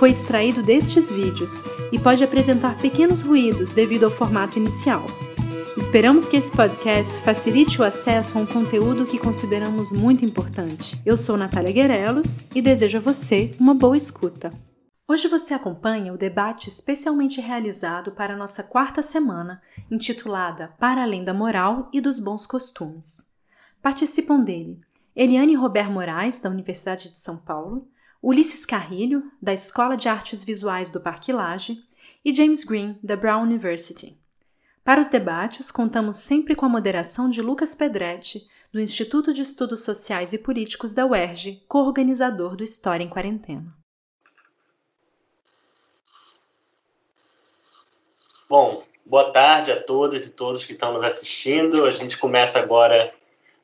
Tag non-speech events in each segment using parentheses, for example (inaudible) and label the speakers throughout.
Speaker 1: foi extraído destes vídeos e pode apresentar pequenos ruídos devido ao formato inicial. Esperamos que esse podcast facilite o acesso a um conteúdo que consideramos muito importante. Eu sou Natália Guerelos e desejo a você uma boa escuta. Hoje você acompanha o debate especialmente realizado para a nossa quarta semana, intitulada Para Além da Moral e dos Bons Costumes. Participam dele Eliane Robert Moraes, da Universidade de São Paulo, Ulisses Carrilho, da Escola de Artes Visuais do Parque Lage, e James Green, da Brown University. Para os debates, contamos sempre com a moderação de Lucas Pedretti, do Instituto de Estudos Sociais e Políticos da UERJ, co-organizador do História em Quarentena.
Speaker 2: Bom, boa tarde a todas e todos que estão nos assistindo. A gente começa agora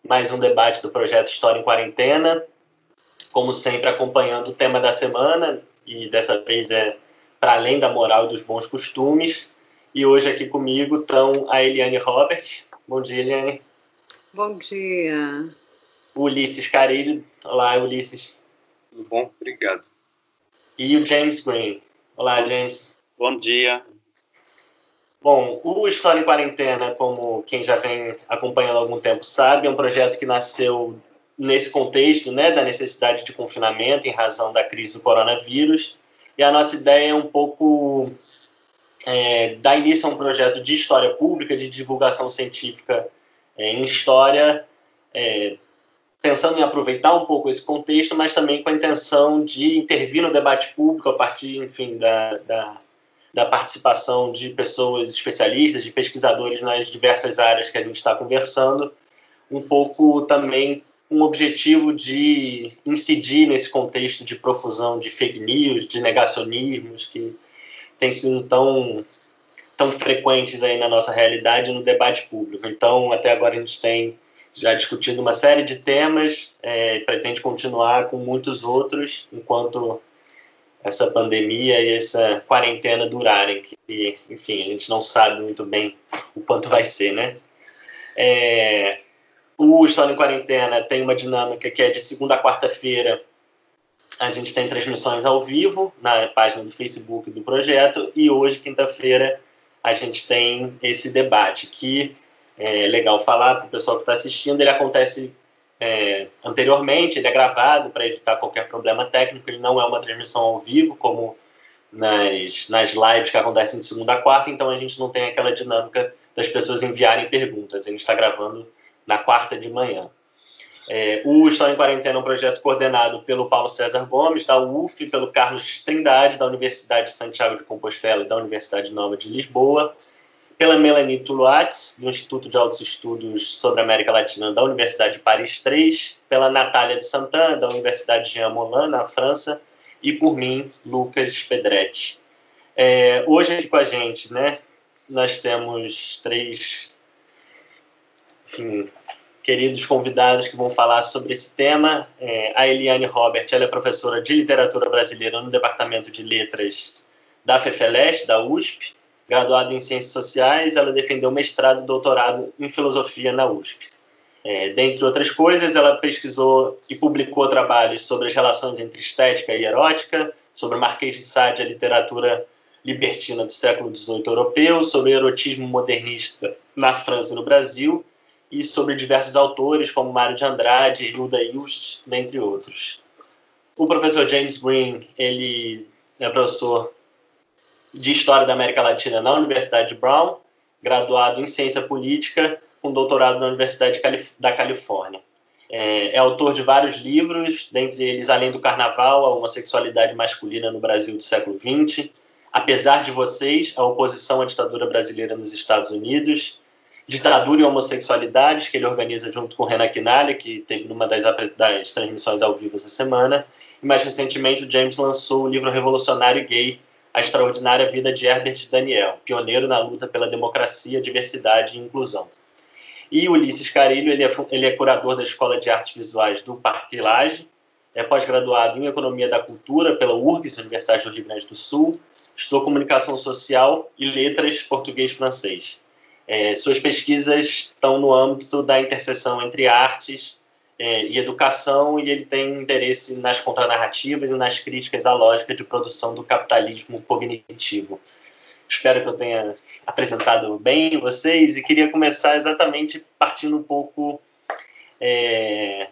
Speaker 2: mais um debate do projeto História em Quarentena como sempre, acompanhando o tema da semana, e dessa vez é para além da moral e dos bons costumes. E hoje aqui comigo estão a Eliane Robert. Bom dia, Eliane.
Speaker 3: Bom dia.
Speaker 2: Ulisses Carilho. Olá, Ulisses.
Speaker 4: Tudo bom? Obrigado.
Speaker 2: E o James Green. Olá, James.
Speaker 5: Bom dia.
Speaker 2: Bom, o História em Quarentena, como quem já vem acompanhando há algum tempo sabe, é um projeto que nasceu nesse contexto né, da necessidade de confinamento em razão da crise do coronavírus. E a nossa ideia é um pouco é, dar início a um projeto de história pública, de divulgação científica é, em história, é, pensando em aproveitar um pouco esse contexto, mas também com a intenção de intervir no debate público a partir, enfim, da, da, da participação de pessoas especialistas, de pesquisadores nas diversas áreas que a gente está conversando, um pouco também um objetivo de incidir nesse contexto de profusão de fake news, de negacionismos que têm sido tão tão frequentes aí na nossa realidade no debate público. Então, até agora a gente tem já discutido uma série de temas, é, pretende continuar com muitos outros enquanto essa pandemia e essa quarentena durarem, que, enfim, a gente não sabe muito bem o quanto vai ser, né? É, o História em Quarentena tem uma dinâmica que é de segunda a quarta-feira. A gente tem transmissões ao vivo na página do Facebook do projeto e hoje, quinta-feira, a gente tem esse debate que é legal falar para o pessoal que está assistindo. Ele acontece é, anteriormente, ele é gravado para evitar qualquer problema técnico. Ele não é uma transmissão ao vivo como nas, nas lives que acontecem de segunda a quarta, então a gente não tem aquela dinâmica das pessoas enviarem perguntas. A gente está gravando na quarta de manhã. É, o História em Quarentena é um projeto coordenado pelo Paulo César Gomes, da UF, pelo Carlos Trindade, da Universidade de Santiago de Compostela e da Universidade Nova de Lisboa, pela Melanie Tuluatz, do Instituto de Altos Estudos sobre América Latina da Universidade de Paris III, pela Natália de Santana, da Universidade Jean Moulin, na França, e por mim, Lucas Pedretti. É, hoje aqui com a gente, né, nós temos três enfim, queridos convidados que vão falar sobre esse tema. É, a Eliane Robert, ela é professora de literatura brasileira no Departamento de Letras da FEFELEST, da USP, graduada em Ciências Sociais, ela defendeu mestrado e doutorado em Filosofia na USP. É, dentre outras coisas, ela pesquisou e publicou trabalhos sobre as relações entre estética e erótica, sobre Marquês de Sade, a literatura libertina do século XVIII europeu, sobre erotismo modernista na França e no Brasil, e sobre diversos autores, como Mário de Andrade, Hilda Ilst, dentre outros. O professor James Green, ele é professor de História da América Latina na Universidade de Brown, graduado em Ciência Política, com doutorado na Universidade da Califórnia. É, é, autor de vários livros, dentre eles Além do Carnaval, a homossexualidade masculina no Brasil do século XX, Apesar de Vocês, a oposição à ditadura brasileira nos Estados Unidos, Ditadura e Homossexualidade, que ele organiza junto com Renan Quinalha, que teve numa das, das transmissões ao vivo essa semana. E mais recentemente, o James lançou o livro revolucionário gay, A Extraordinária Vida de Herbert Daniel, pioneiro na luta pela democracia, diversidade e inclusão. E Ulisses Carilho, ele é, ele é curador da Escola de Artes Visuais do Parque Lage, é pós-graduado em Economia da Cultura pela URGS, Universidade do Rio Grande do Sul, estudou Comunicação Social e Letras Português-Francês. É, suas pesquisas estão no âmbito da interseção entre artes é, e educação, e ele tem interesse nas contranarrativas e nas críticas à lógica de produção do capitalismo cognitivo. Espero que eu tenha apresentado bem vocês e queria começar exatamente partindo um pouco é,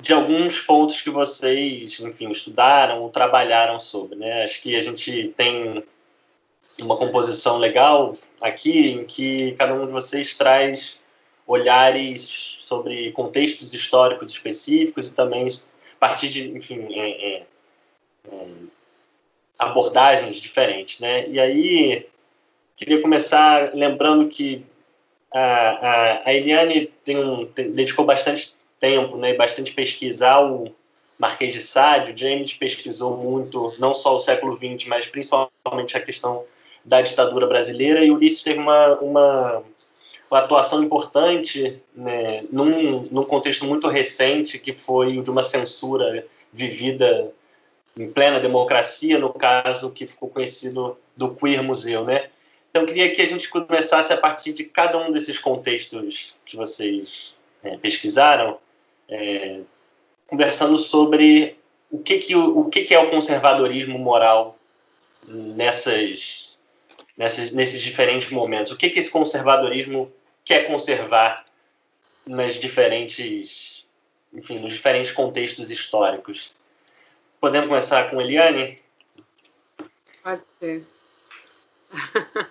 Speaker 2: de alguns pontos que vocês, enfim, estudaram ou trabalharam sobre, né? Acho que a gente tem uma composição legal aqui em que cada um de vocês traz olhares sobre contextos históricos específicos e também a partir de, enfim, é, é, é, abordagens diferentes, né? E aí queria começar lembrando que a, a, a Eliane tem um, tem, dedicou bastante tempo, né, bastante pesquisa ao Marquês de Sade, o James pesquisou muito, não só o século XX, mas principalmente a questão da ditadura brasileira, e Ulisses teve uma, uma, uma atuação importante né, num, num contexto muito recente, que foi o de uma censura vivida em plena democracia, no caso que ficou conhecido do Queer Museu, né? Então, eu queria que a gente começasse a partir de cada um desses contextos que vocês é, pesquisaram, é, conversando sobre o que, que, o, o que, que é o conservadorismo moral nessas, nessas, nesses diferentes momentos. O que, que esse conservadorismo quer conservar nas diferentes, enfim, nos diferentes contextos históricos. Podemos começar com Eliane?
Speaker 3: Pode ser. (laughs)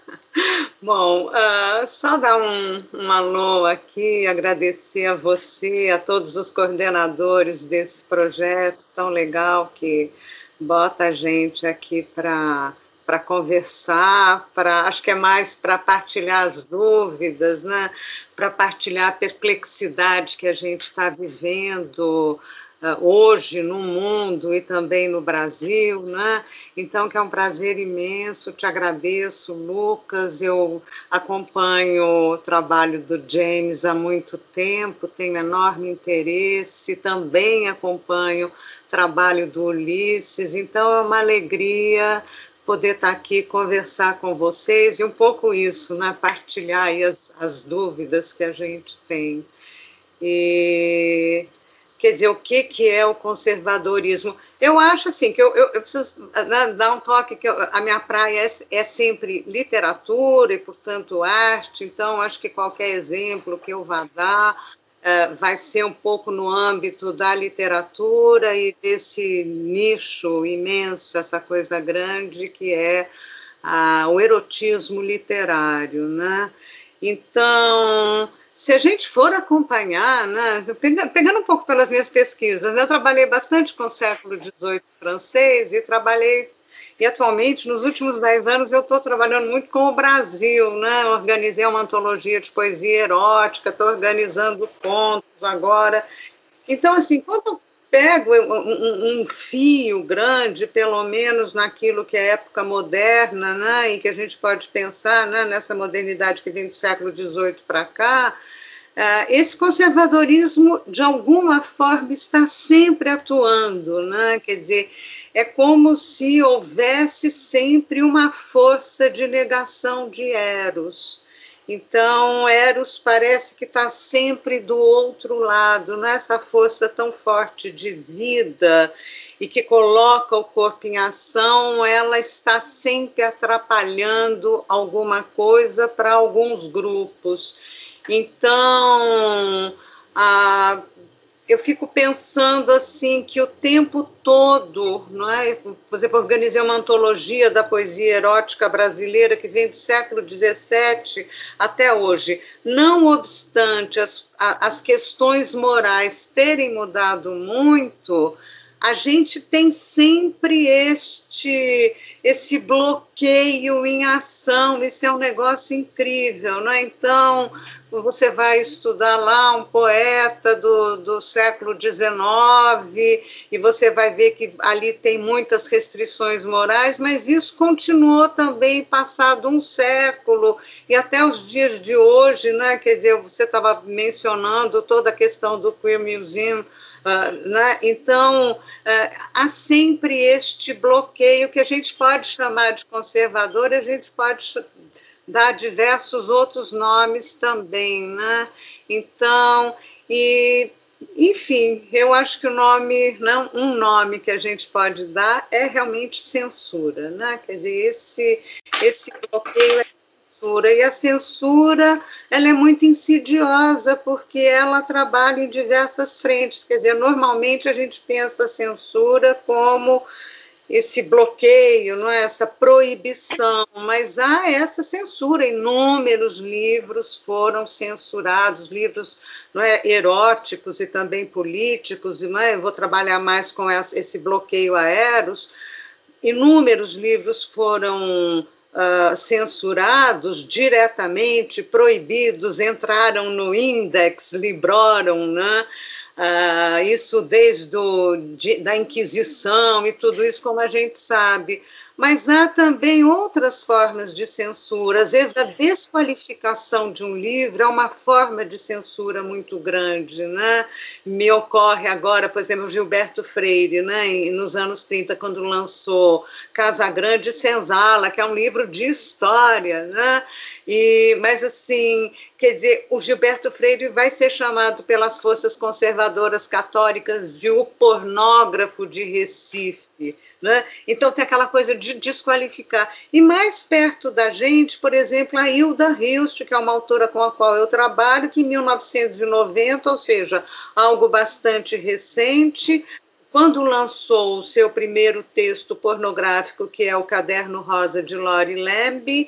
Speaker 3: Bom, uh, só dar um, um alô aqui, agradecer a você, a todos os coordenadores desse projeto tão legal que bota a gente aqui para para conversar, para acho que é mais para partilhar as dúvidas, né? Para partilhar a perplexidade que a gente está vivendo, ah, hoje no mundo e também no Brasil, né? Então que é um prazer imenso, te agradeço, Lucas. Eu acompanho o trabalho do James há muito tempo, tenho enorme interesse, também acompanho o trabalho do Ulisses, então é uma alegria poder estar aqui conversar com vocês e um pouco isso, né? Partilhar as, as dúvidas que a gente tem. E quer dizer, o que, que é o conservadorismo. Eu acho assim que eu, eu, eu preciso né, dar um toque que eu, a minha praia é, é, sempre literatura e, portanto, arte, então acho que qualquer exemplo que eu vá dar é, vai ser um pouco no âmbito da literatura e desse nicho imenso, essa coisa grande que é o erotismo literário, né? Então, se a gente for acompanhar, né, pegando um pouco pelas minhas pesquisas, né, eu trabalhei bastante com o século XVIII francês e trabalhei, e atualmente, nos últimos dez anos, eu estou trabalhando muito com o Brasil, né, organizei uma antologia de poesia erótica, estou organizando contos agora. Então, assim, quando pego um, um, fio grande, pelo menos naquilo que é época moderna, né, e que a gente pode pensar né, nessa modernidade que vem do século XVIII para cá, uh, esse conservadorismo, de alguma forma, está sempre atuando, né, quer dizer, é como se houvesse sempre uma força de negação de Eros. Então, Eros parece que está sempre do outro lado, nessa é força tão forte de vida e que coloca o corpo em ação, ela está sempre atrapalhando alguma coisa para alguns grupos. Então, a eu fico pensando assim que o tempo todo, não é? Por exemplo, organizei uma antologia da poesia erótica brasileira que vem do século XVII até hoje. Não obstante as, as questões morais terem mudado muito, a gente tem sempre este esse bloqueio em ação, isso é um negócio incrível, não é? Então, você vai estudar lá um poeta do, do século XIX e você vai ver que ali tem muitas restrições morais, mas isso continuou também passado um século e até os dias de hoje, né? Quer dizer, você estava mencionando toda a questão do Queer Museum, Uh, né? Então, uh, há sempre este bloqueio que a gente pode chamar de conservador, a gente pode dá diversos outros nomes também, né? Então, e enfim, eu acho que o nome, não, um nome que a gente pode dar é realmente censura, né? Quer dizer, esse esse bloqueio é censura e a censura ela é muito insidiosa porque ela trabalha em diversas frentes. Quer dizer, normalmente a gente pensa a censura como esse bloqueio, não é? essa proibição, mas há essa censura. Inúmeros livros foram censurados, livros não é, eróticos e também políticos, e não é? eu vou trabalhar mais com esse bloqueio a Eros. Inúmeros livros foram uh, censurados diretamente, proibidos, entraram no Index Librorum, né? Uh, isso desde do, de, da Inquisição e tudo isso, como a gente sabe. Mas há também outras formas de censura. Às vezes, a desqualificação de um livro é uma forma de censura muito grande. Né? Me ocorre agora, por exemplo, Gilberto Freire, né? nos anos 30, quando lançou Casa Grande e Senzala, que é um livro de história. Né? E, mas, assim, quer dizer, o Gilberto Freire vai ser chamado pelas forças conservadoras católicas de o pornógrafo de Recife. Né? Então, tem aquela coisa de desqualificar. E mais perto da gente, por exemplo, a Hilda Hilst, que é uma autora com a qual eu trabalho, que em 1990, ou seja, algo bastante recente, quando lançou o seu primeiro texto pornográfico, que é o Caderno Rosa de Lori Lamb,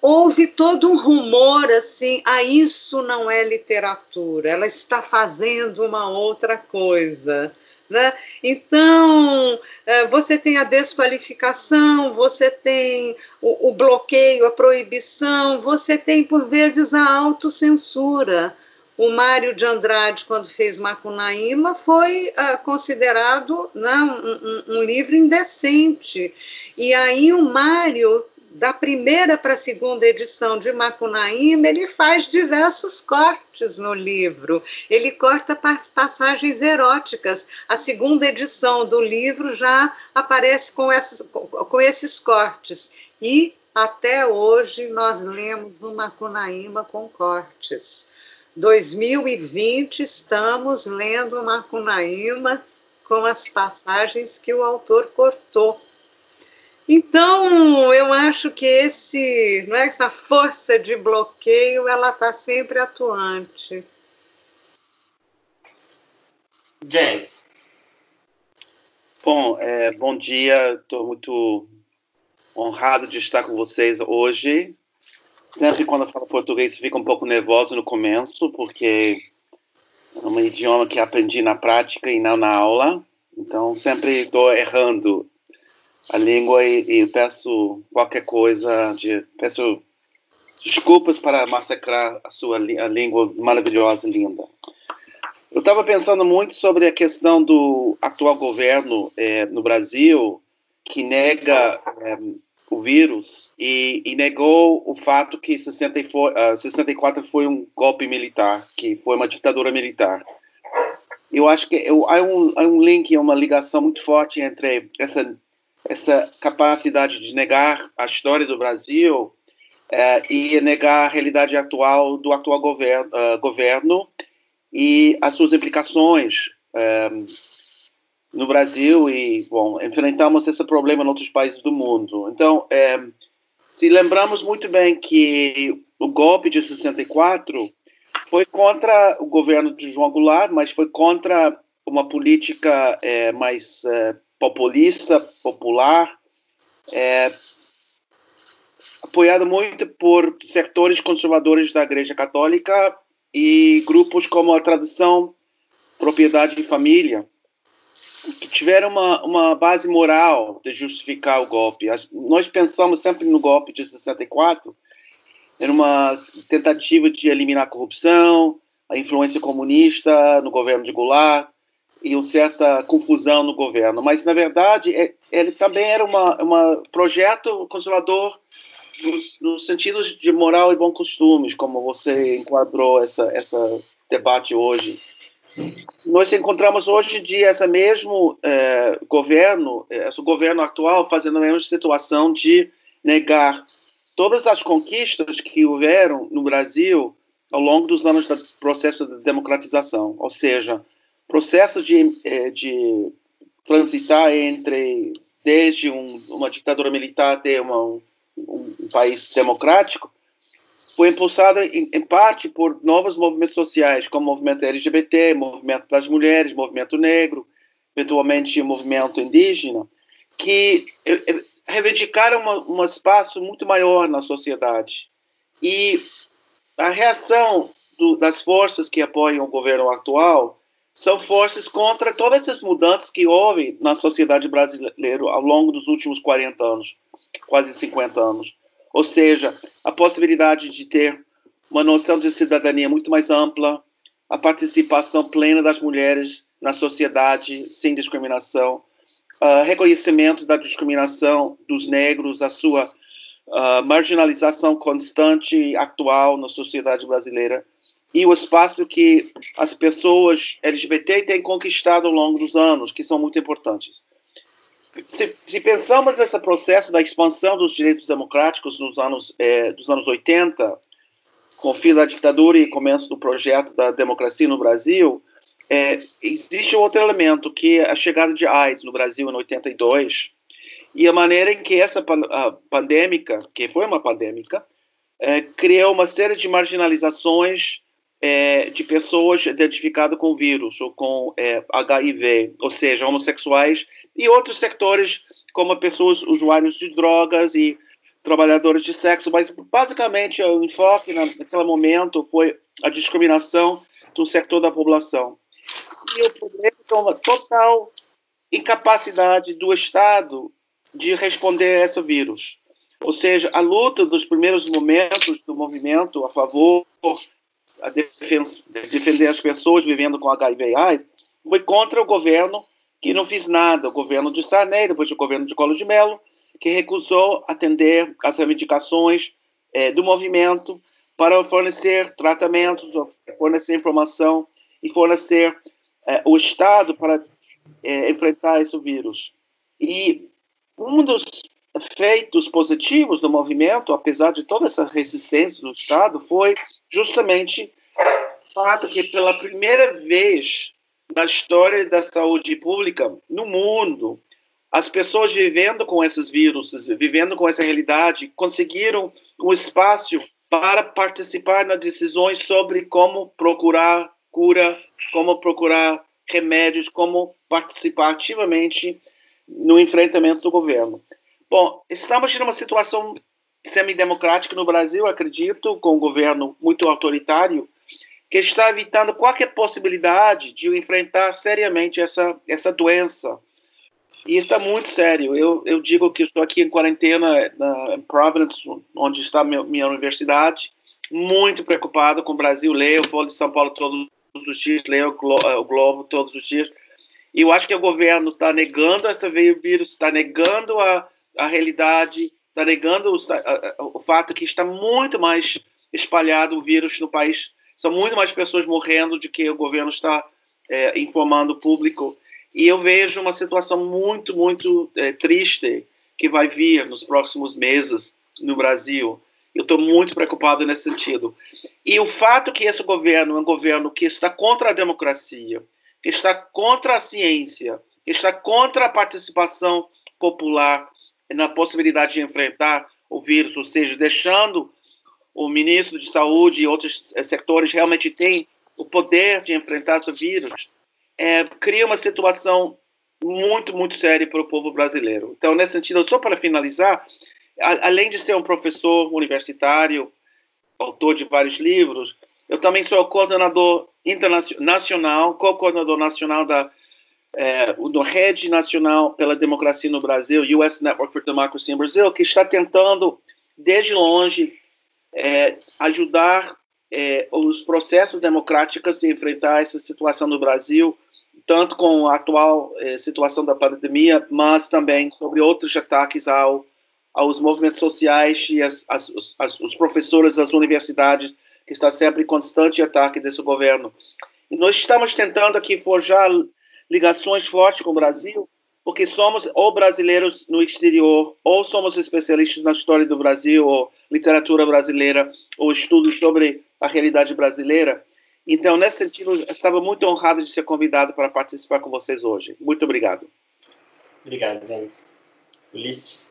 Speaker 3: houve todo um rumor assim, ah, isso não é literatura, ela está fazendo uma outra coisa. Né? Então, é, você tem a desqualificação, você tem o, o, bloqueio, a proibição, você tem, por vezes, a autocensura. O Mário de Andrade, quando fez Macunaíma, foi uh, considerado né, um, um, um livro indecente. E aí o Mário da primeira para a segunda edição de Macunaíma, ele faz diversos cortes no livro. Ele corta passagens eróticas. A segunda edição do livro já aparece com, essas, com esses cortes. E até hoje nós lemos o Macunaíma com cortes. 2020 estamos lendo Macunaíma com as passagens que o autor cortou. Então, eu acho que esse, não é, essa força de bloqueio, ela está sempre atuante.
Speaker 2: James.
Speaker 4: Bom, é, bom dia. Estou muito honrado de estar com vocês hoje. Sempre quando eu falo português, fico um pouco nervoso no começo, porque é um idioma que aprendi na prática e não na aula. Então, sempre estou errando a língua e, e peço qualquer coisa, de, peço desculpas para massacrar a sua a língua maravilhosa e linda. Eu estava pensando muito sobre a questão do atual governo é, no Brasil, que nega é, o vírus e, e, negou o fato que 64, uh, 64 foi um golpe militar, que foi uma ditadura militar. Eu acho que eu, há, um, há um link, uma ligação muito forte entre essa essa capacidade de negar a história do Brasil é, e negar a realidade atual do atual governo, uh, governo e as suas implicações é, no Brasil e bom enfrentamos esse problema em outros países do mundo. Então é, se lembramos muito bem que o golpe de 64 foi contra o governo de João Goulart mas foi contra uma política é, mais é, populista, popular, é, apoiado muito por setores conservadores da Igreja Católica e grupos como a tradição, propriedade e família. que tiveram uma, uma base moral de justificar o golpe. Nós pensamos sempre no golpe de 64, era uma tentativa de eliminar a corrupção, a influência comunista no governo de Goulart e uma certa confusão no governo. Mas, na verdade, é, ele também era um projeto conservador nos, nos sentidos de moral e bons costumes, como você enquadrou essa, essa debate hoje. Nós encontramos hoje em dia esse mesmo eh, governo, eh, esse governo atual, fazendo a mesma situação de negar todas as conquistas que houveram no Brasil ao longo dos anos do processo de democratização, ou seja, processo de, eh, de transitar entre desde um, uma ditadura militar até uma, um, um país democrático, foi impulsada em, em, parte por novos movimentos sociais, como o movimento LGBT, movimento das mulheres, movimento negro, eventualmente movimento indígena, que eh, eh, reivindicaram uma, um espaço muito maior na sociedade. E a reação do, das forças que apoiam o governo atual são forças contra todas essas mudanças que houve na sociedade brasileira ao longo dos últimos 40 anos, quase 50 anos. Ou seja, a possibilidade de ter uma noção de cidadania muito mais ampla, a participação plena das mulheres na sociedade sem discriminação, uh, reconhecimento da discriminação dos negros, a sua uh, marginalização constante e atual na sociedade brasileira e o espaço que as pessoas LGBT têm conquistado ao longo dos anos, que são muito importantes. Se, se, pensamos nesse processo da expansão dos direitos democráticos nos anos é, dos anos 80, com o fim da ditadura e começo do projeto da democracia no Brasil, é, existe outro elemento que é a chegada de AIDS no Brasil em 82 e a maneira em que essa pandêmica, que foi uma pandêmica, é, criou uma série de marginalizações é, de pessoas identificadas com vírus ou com é, HIV, ou seja, homossexuais e outros sectores como pessoas usuários de drogas e trabalhadores de sexo, mas basicamente o enfoque naquele momento foi a discriminação do setor da população. E o problema é uma total incapacidade do Estado de responder a esse vírus. Ou seja, a luta dos primeiros momentos do movimento a favor a defender as pessoas vivendo com HIV e AIDS foi contra o governo que não fez nada, o governo de Sarney, depois o governo de Collor de Mello, que recusou atender às reivindicações é, do movimento para fornecer tratamentos, fornecer informação e fornecer é, o Estado para é, enfrentar esse vírus. E um dos efeitos positivos do movimento, apesar de toda essa resistência do Estado, foi justamente o fato que pela primeira vez na história da saúde pública no mundo, as pessoas vivendo com esses vírus, vivendo com essa realidade, conseguiram um espaço para participar nas decisões sobre como procurar cura, como procurar remédios, como participar ativamente no enfrentamento do governo. Bom, estamos em uma situação semidemocrática no Brasil, acredito, com um governo muito autoritário, que está evitando qualquer possibilidade de enfrentar seriamente essa, essa doença. E está muito sério. Eu, eu digo que estou aqui em quarentena na, em Providence, onde está minha, minha universidade, muito preocupado com o Brasil. Leio Folha de São Paulo todos os dias, leio o, Glo o Globo todos os dias. E eu acho que o governo está negando esse vírus, está negando a, a realidade, está negando o, o fato que está muito mais espalhado o vírus no país. São muito mais pessoas morrendo do que o governo está é, informando o público. E eu vejo uma situação muito, muito é, triste que vai vir nos próximos meses no Brasil. Eu estou muito preocupado nesse sentido. E o fato que esse governo é um governo que está contra a democracia, que está contra a ciência, que está contra a participação popular, na possibilidade de enfrentar o vírus, ou seja, deixando o ministro de Saúde e outros eh, setores realmente têm o poder de enfrentar esse vírus, é, cria uma situação muito, muito séria para o povo brasileiro. Então, nesse sentido, só para finalizar, a, além de ser um professor universitário, autor de vários livros, eu também sou coordenador internacional, co-coordenador nacional da é, do Rede Nacional pela Democracia no Brasil, US Network for Democracy in Brazil, que está tentando, desde longe, é, ajudar é, os processos democráticos de enfrentar essa situação no Brasil, tanto com a atual é, situação da pandemia, mas também sobre outros ataques ao, aos movimentos sociais e as, as, as, os professores das universidades, que está sempre em constante ataque desse governo. E nós estamos tentando aqui forjar ligações fortes com o Brasil, porque somos ou brasileiros no exterior, ou somos especialistas na história do Brasil, ou literatura brasileira, ou estudos sobre a realidade brasileira. Então, nesse sentido, estava muito honrado de ser convidado para participar com vocês hoje. Muito obrigado.
Speaker 2: Obrigado, James. Ulisses?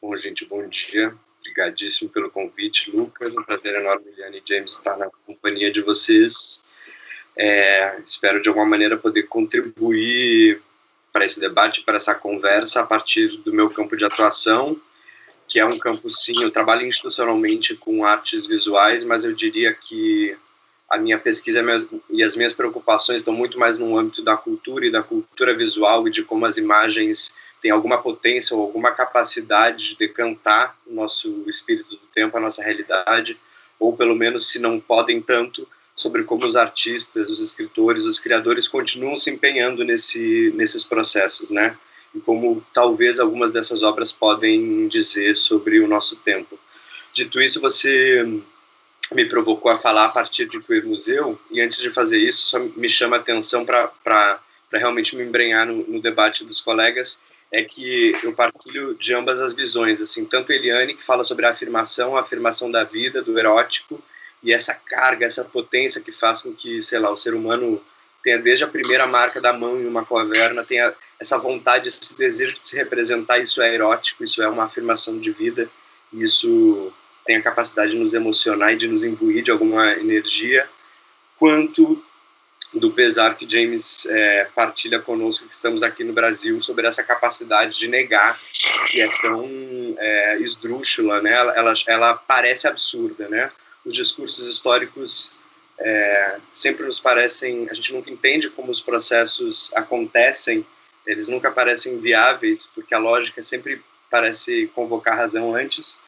Speaker 5: Bom, gente, bom dia. Obrigadíssimo pelo convite, Lucas. Um prazer enorme, Liane e James, estar na companhia de vocês. É, espero de alguma maneira poder contribuir para esse debate, para essa conversa a partir do meu campo de atuação, que é um campo sim, eu trabalho institucionalmente com artes visuais, mas eu diria que a minha pesquisa e as minhas preocupações estão muito mais no âmbito da cultura e da cultura visual e de como as imagens têm alguma potência ou alguma capacidade de decantar o nosso espírito do tempo, a nossa realidade, ou pelo menos se não podem tanto, sobre como os artistas, os escritores, os criadores continuam se empenhando nesse, nesses processos, né? E como talvez algumas dessas obras podem dizer sobre o nosso tempo. Dito isso, você me provocou a falar a partir de Queer Museu, e antes de fazer isso, só me chama a atenção para realmente me embrenhar no, no debate dos colegas, é que eu partilho de ambas as visões, assim, tanto Eliane, que fala sobre a afirmação, a afirmação da vida, do erótico, e essa carga, essa potência que faz com que, sei lá, o ser humano tenha desde a primeira marca da mão em uma caverna, tenha essa vontade, esse desejo de se representar, isso é erótico, isso é uma afirmação de vida, isso tem a capacidade de nos emocionar e de nos imbuir de alguma energia, quanto do pesar que James é, partilha conosco, que estamos aqui no Brasil, sobre essa capacidade de negar, que é tão é, esdrúxula, né? Ela, ela, ela parece absurda, né? Os discursos históricos é, sempre nos parecem, a gente nunca entende como os processos acontecem, eles nunca parecem viáveis, porque a lógica sempre parece convocar razão antes,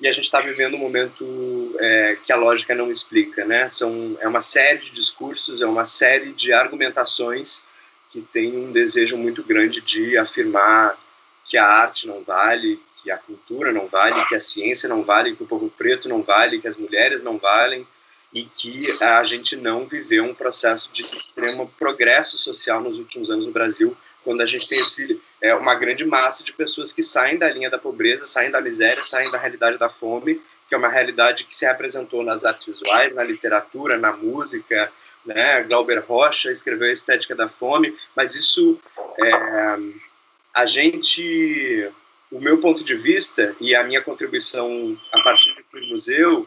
Speaker 5: e a gente está vivendo um momento é, que a lógica não explica, né? São, é uma série de discursos, é uma série de argumentações que tem um desejo muito grande de afirmar que a arte não vale, que a cultura não vale, que a ciência não vale, que o povo preto não vale, que as mulheres não valem e que a gente não viveu um processo de extremo progresso social nos últimos anos no Brasil, quando a gente tem esse, é, uma grande massa de pessoas que saem da linha da pobreza, saem da miséria, saem da realidade da fome, que é uma realidade que se representou nas artes visuais, na literatura, na música, né? Glauber Rocha escreveu a Estética da Fome, mas isso é, a gente o meu ponto de vista e a minha contribuição a partir do museu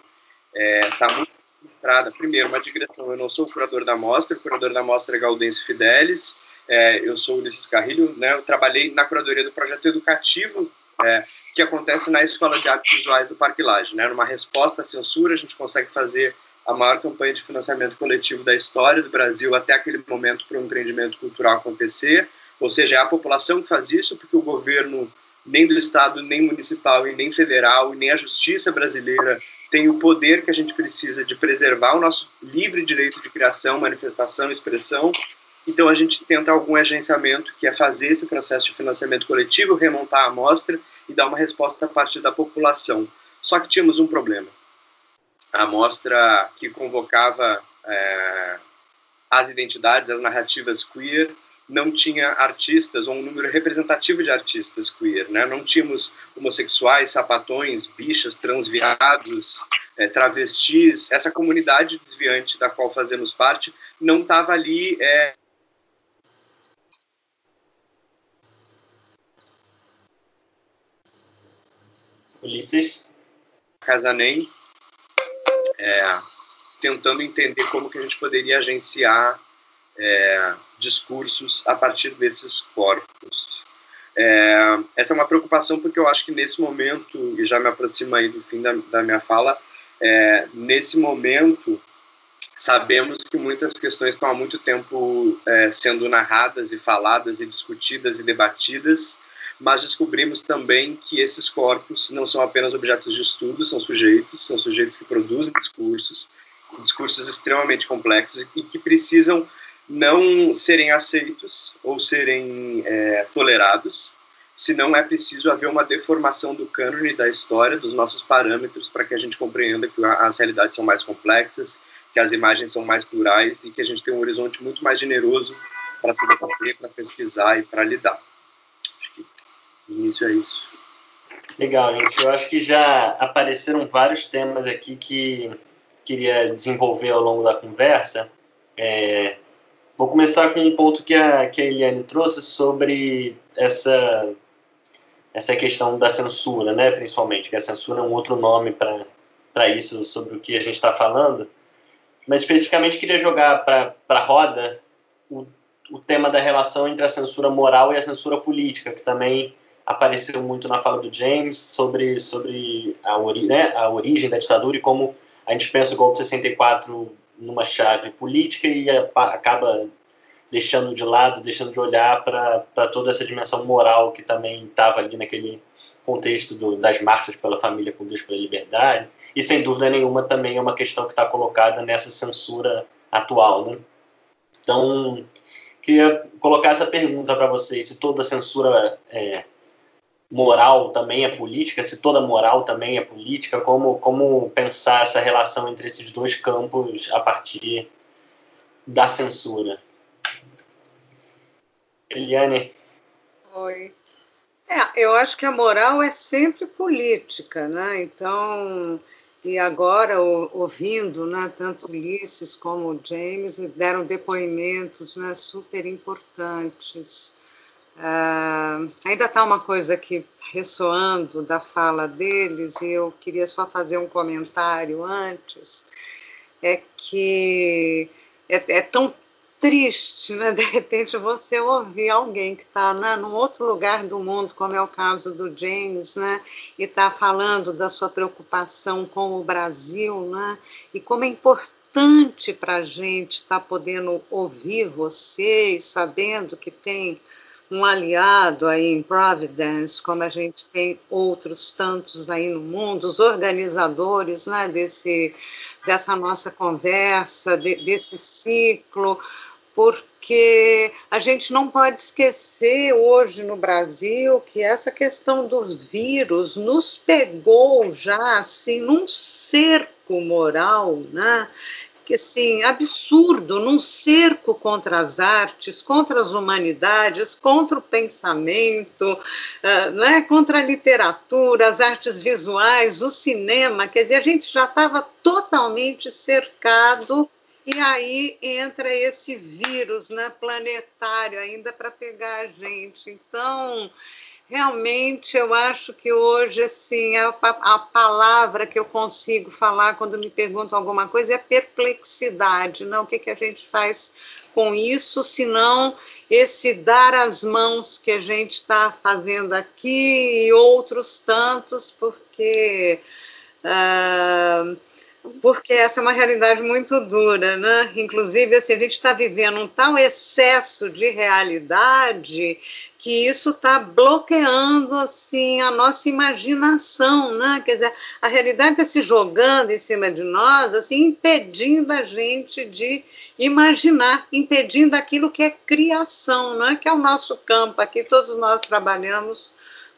Speaker 5: está é, muito centrada, primeiro, uma digressão. Eu não sou o curador da mostra, o curador da mostra é Gaudêncio Fidelis, é, eu sou Ulisses Carrilho, né, eu trabalhei na curadoria do projeto educativo é, que acontece na Escola de Artes Visuais do Parque Lage. Né, numa resposta à censura, a gente consegue fazer a maior campanha de financiamento coletivo da história do Brasil até aquele momento para um empreendimento cultural acontecer, ou seja, é a população que faz isso, porque o governo nem do Estado, nem municipal e nem federal, e nem a justiça brasileira tem o poder que a gente precisa de preservar o nosso livre direito de criação, manifestação e expressão. Então a gente tenta algum agenciamento, que é fazer esse processo de financiamento coletivo, remontar a amostra e dar uma resposta a partir da população. Só que tínhamos um problema. A amostra que convocava é, as identidades, as narrativas queer, não tinha artistas ou um número representativo de artistas queer, né? Não tínhamos homossexuais, sapatões, bichas, transviados, é, travestis. Essa comunidade desviante da qual fazemos parte não estava ali. É...
Speaker 2: Ulisses?
Speaker 5: Casanem, é, tentando entender como que a gente poderia agenciar é, discursos a partir desses corpos. É, essa é uma preocupação porque eu acho que nesse momento, e já me aproxima aí do fim da, da minha fala, é, nesse momento Sabemos que muitas questões estão há muito tempo é, sendo narradas e faladas e discutidas e debatidas, mas descobrimos também que esses corpos não são apenas objetos de estudo, são sujeitos, são sujeitos que produzem discursos, discursos extremamente complexos e que precisam não serem aceitos ou serem é, tolerados, senão é preciso haver uma deformação do cânone da história, dos nossos parâmetros, para que a gente compreenda que as realidades são mais complexas, que as imagens são mais plurais e que a gente tem um horizonte muito mais generoso para se debater, para pesquisar e para lidar. Acho que no início é isso.
Speaker 2: Legal, gente. Eu acho que já apareceram vários temas aqui que queria desenvolver ao longo da conversa. É, vou começar com um ponto que a, que a Eliane trouxe sobre essa, essa questão da censura, né, principalmente, que a censura é um outro nome para isso, sobre o que a gente está falando. Mas especificamente queria jogar para a roda o, o tema da relação entre a censura moral e a censura política, que também apareceu muito na fala do James sobre, sobre a, ori né, a origem da ditadura e como a gente pensa o golpe de 64 numa chave política e acaba deixando de lado, deixando de olhar para toda essa dimensão moral que também estava ali naquele contexto do, das marchas pela família com Deus pela liberdade e sem dúvida nenhuma também é uma questão que está colocada nessa censura atual. Né? Então, queria colocar essa pergunta para vocês: se toda censura é, moral também é política, se toda moral também é política, como, como pensar essa relação entre esses dois campos a partir da censura? Eliane.
Speaker 3: Oi. É, eu acho que a moral é sempre política, né? Então, e agora, ouvindo, né, tanto Ulisses como James deram depoimentos né, super importantes. Uh, ainda está uma coisa aqui ressoando da fala deles, e eu queria só fazer um comentário antes, é que é, é tão triste, né? (laughs) De repente você ouvir alguém que está né, num outro lugar do mundo, como é o caso do James, né? E está falando da sua preocupação com o Brasil, né? E como é importante para a gente estar tá podendo ouvir vocês, sabendo que tem um aliado aí em Providence, como a gente tem outros tantos aí no mundo, os organizadores né, desse, dessa nossa conversa, de, desse ciclo, porque a gente não pode esquecer hoje no Brasil que essa questão dos vírus nos pegou já assim num cerco moral, né? Assim, absurdo, num cerco contra as artes, contra as humanidades, contra o pensamento, uh, né? contra a literatura, as artes visuais, o cinema, quer dizer, a gente já estava totalmente cercado e aí entra esse vírus né, planetário ainda para pegar a gente. Então, realmente, eu acho que hoje, assim, a, a palavra que eu consigo falar quando me perguntam alguma coisa é perplexidade. Não? O que, que a gente faz com isso, senão esse dar as mãos que a gente está fazendo aqui e outros tantos, porque. Uh, porque essa é uma realidade muito dura, né? Inclusive, assim, a gente está vivendo um tal excesso de realidade que isso está bloqueando assim a nossa imaginação, né? Quer dizer, a realidade está se jogando em cima de nós, assim, impedindo a gente de imaginar, impedindo aquilo que é criação, não é? Que é o nosso campo aqui, todos nós trabalhamos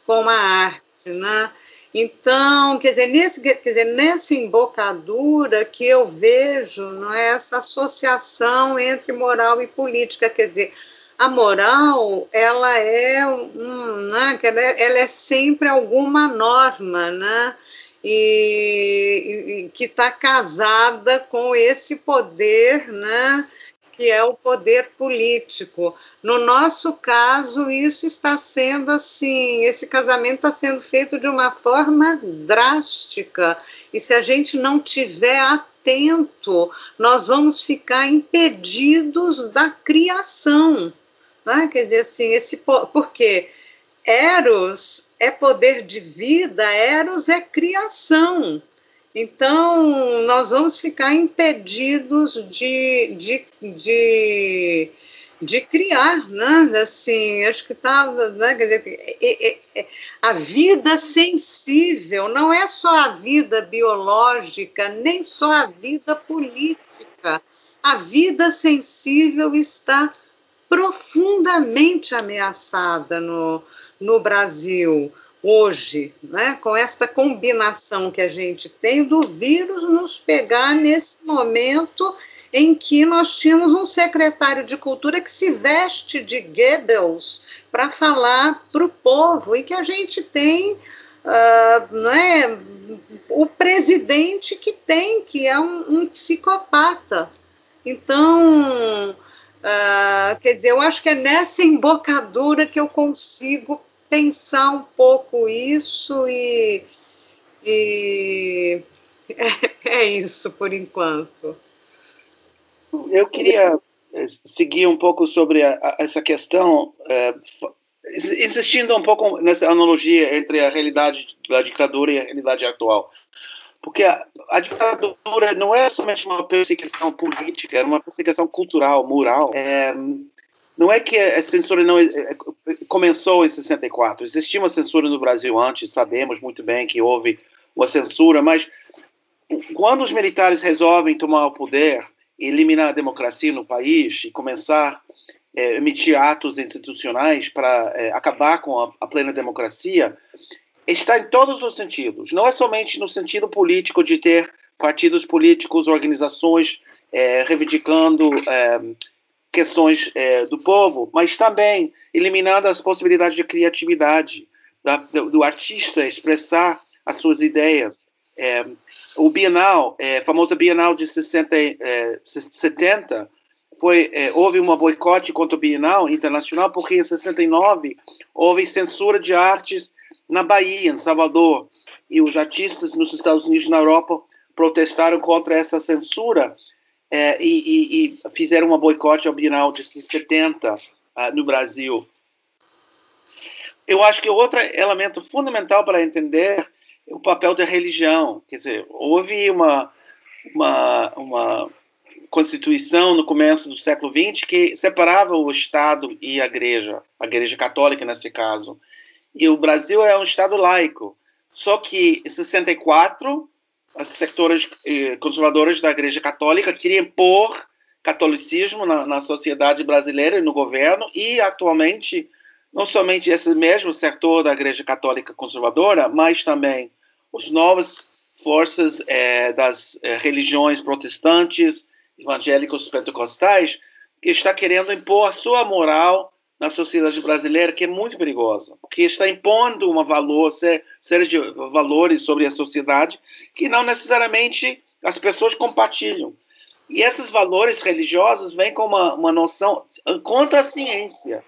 Speaker 3: com a arte, né? Então, quer dizer, nesse, quer dizer, nessa embocadura que eu vejo não é, essa associação entre moral e política, quer dizer, a moral ela é, um, né, ela é, ela é sempre alguma norma, né? E, e que está casada com esse poder, né? que é o poder político. No nosso caso, isso está sendo assim, esse casamento está sendo feito de uma forma drástica. E se a gente não tiver atento, nós vamos ficar impedidos da criação. Né? Quer dizer assim, esse porque Eros é poder de vida, Eros é criação. Então, nós vamos ficar impedidos de, de, de, de criar, né? Assim, acho que estava, né? Quer dizer, é, é, a vida sensível não é só a vida biológica, nem só a vida política. A vida sensível está profundamente ameaçada no, no Brasil hoje, né, com esta combinação que a gente tem do vírus nos pegar nesse momento em que nós tínhamos um secretário de cultura que se veste de Goebbels para falar para o povo e que a gente tem uh, né, o presidente que tem, que é um, um psicopata. Então, uh, quer dizer, eu acho que é nessa embocadura que eu consigo pensar um pouco isso e, e é, (laughs) é isso por enquanto.
Speaker 4: Eu queria eh, seguir um pouco sobre a, a, essa questão, é, insistindo um pouco nessa analogia entre a realidade da ditadura e a realidade atual. Porque a, a ditadura não é somente uma perseguição política, é uma perseguição cultural, moral. É, não é que a censura não é, é, começou em 64. Existia uma censura no Brasil antes, sabemos muito bem que houve uma censura, mas quando os militares resolvem tomar o poder, eliminar a democracia no país e começar é, emitir atos institucionais para é, acabar com a, a, plena democracia, está em todos os sentidos. Não é somente no sentido político de ter partidos políticos, organizações é, reivindicando é, questões é, do povo, mas também eliminando as possibilidades de criatividade da, do, do, artista expressar as suas ideias. É, o Bienal, é, famoso Bienal de 60, é, 70, foi, é, houve uma boicote contra o Bienal internacional porque em 69 houve censura de artes na Bahia, em Salvador, e os artistas nos Estados Unidos e na Europa protestaram contra essa censura é, e, e, e, fizeram uma boicote ao Bienal de 70 uh, no Brasil. Eu acho que outro elemento fundamental para entender é o papel da religião. Quer dizer, houve uma, uma, uma constituição no começo do século XX que separava o Estado e a Igreja, a Igreja Católica nesse caso. E o Brasil é um Estado laico. Só que em 64 as sectores eh, conservadoras da Igreja Católica queriam impor catolicismo na, na, sociedade brasileira e no governo, e atualmente, não somente esse mesmo setor da Igreja Católica conservadora, mas também os novas forças eh, das eh, religiões protestantes, evangélicos pentecostais, que está querendo impor a sua moral na sociedade brasileira que é muito perigosa, porque está impondo uma valor, série de valores sobre a sociedade que não necessariamente as pessoas compartilham. E esses valores religiosos vêm com uma, uma noção contra a ciência,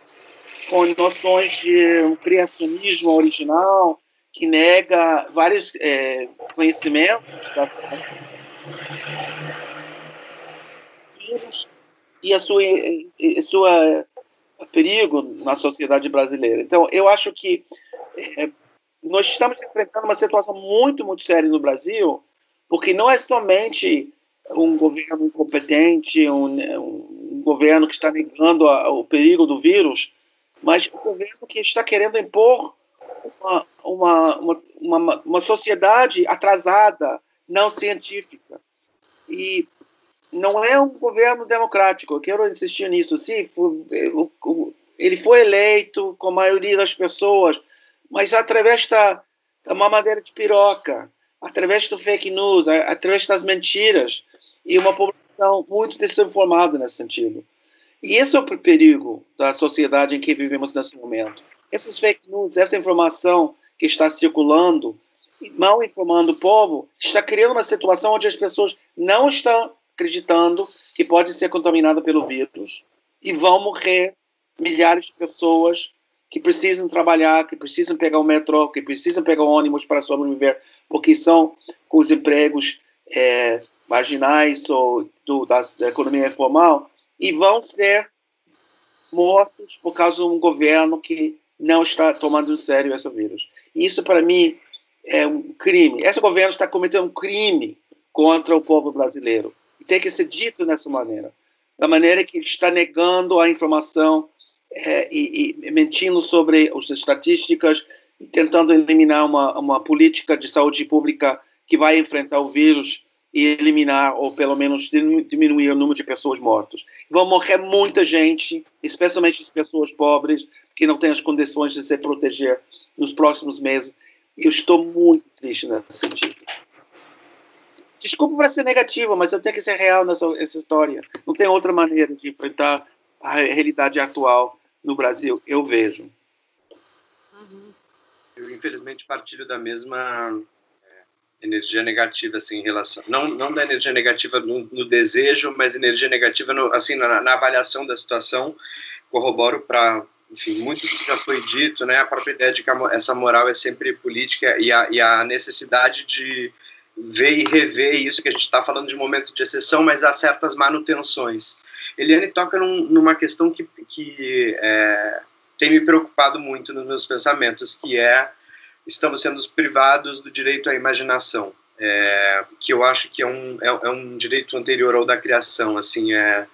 Speaker 4: com noções de um criacionismo original que nega vários é, conhecimentos da... e a sua, a sua perigo na sociedade brasileira. Então, eu acho que é, nós estamos enfrentando uma situação muito, muito séria no Brasil, porque não é somente um governo incompetente, um, um governo que está negando a, o perigo do vírus, mas um governo que está querendo impor uma, uma, uma, uma, uma sociedade atrasada, não científica. E não é um governo democrático. Eu quero insistir nisso. Sim, ele foi eleito com a maioria das pessoas, mas através da, da mamadeira de piroca, através do fake news, através das mentiras e uma população muito desinformada nesse sentido. E esse é o perigo da sociedade em que vivemos nesse momento. Esses fake news, essa informação que está circulando, mal informando o povo, está criando uma situação onde as pessoas não estão acreditando que pode ser contaminada pelo vírus e vão morrer milhares de pessoas que precisam trabalhar, que precisam pegar o metrô, que precisam pegar o ônibus para sobreviver, porque são com os empregos é, marginais ou do, da, da economia informal e vão ser mortos por causa de um governo que não está tomando em sério esse vírus. Isso, para mim, é um crime. Esse governo está cometendo um crime contra o povo brasileiro. Tem que ser dito dessa maneira. Da maneira que está negando a informação é, e, e, mentindo sobre as estatísticas e tentando eliminar uma, uma política de saúde pública que vai enfrentar o vírus e eliminar ou pelo menos diminuir o número de pessoas mortas. Vão morrer muita gente, especialmente as pessoas pobres que não têm as condições de se proteger nos próximos meses. Eu estou muito triste nesse sentido. Desculpa para ser negativa, mas eu tenho que ser real nessa, nessa história. Não tem outra maneira de enfrentar a realidade atual no Brasil. Eu vejo.
Speaker 5: Eu, infelizmente, partilho da mesma energia negativa assim em relação não não da energia negativa no, no desejo mas energia negativa no, assim na, na, avaliação da situação corroboro para enfim muito do que já foi dito né a própria ideia de que essa moral é sempre política e a, e a necessidade de ver e rever isso que a gente está falando de momento de exceção mas há certas manutenções Eliane toca num, numa questão que, que é, tem me preocupado muito nos meus pensamentos que é estamos sendo privados do direito à imaginação, é, que eu acho que é um, é, é, um direito anterior ao da criação. Assim, é,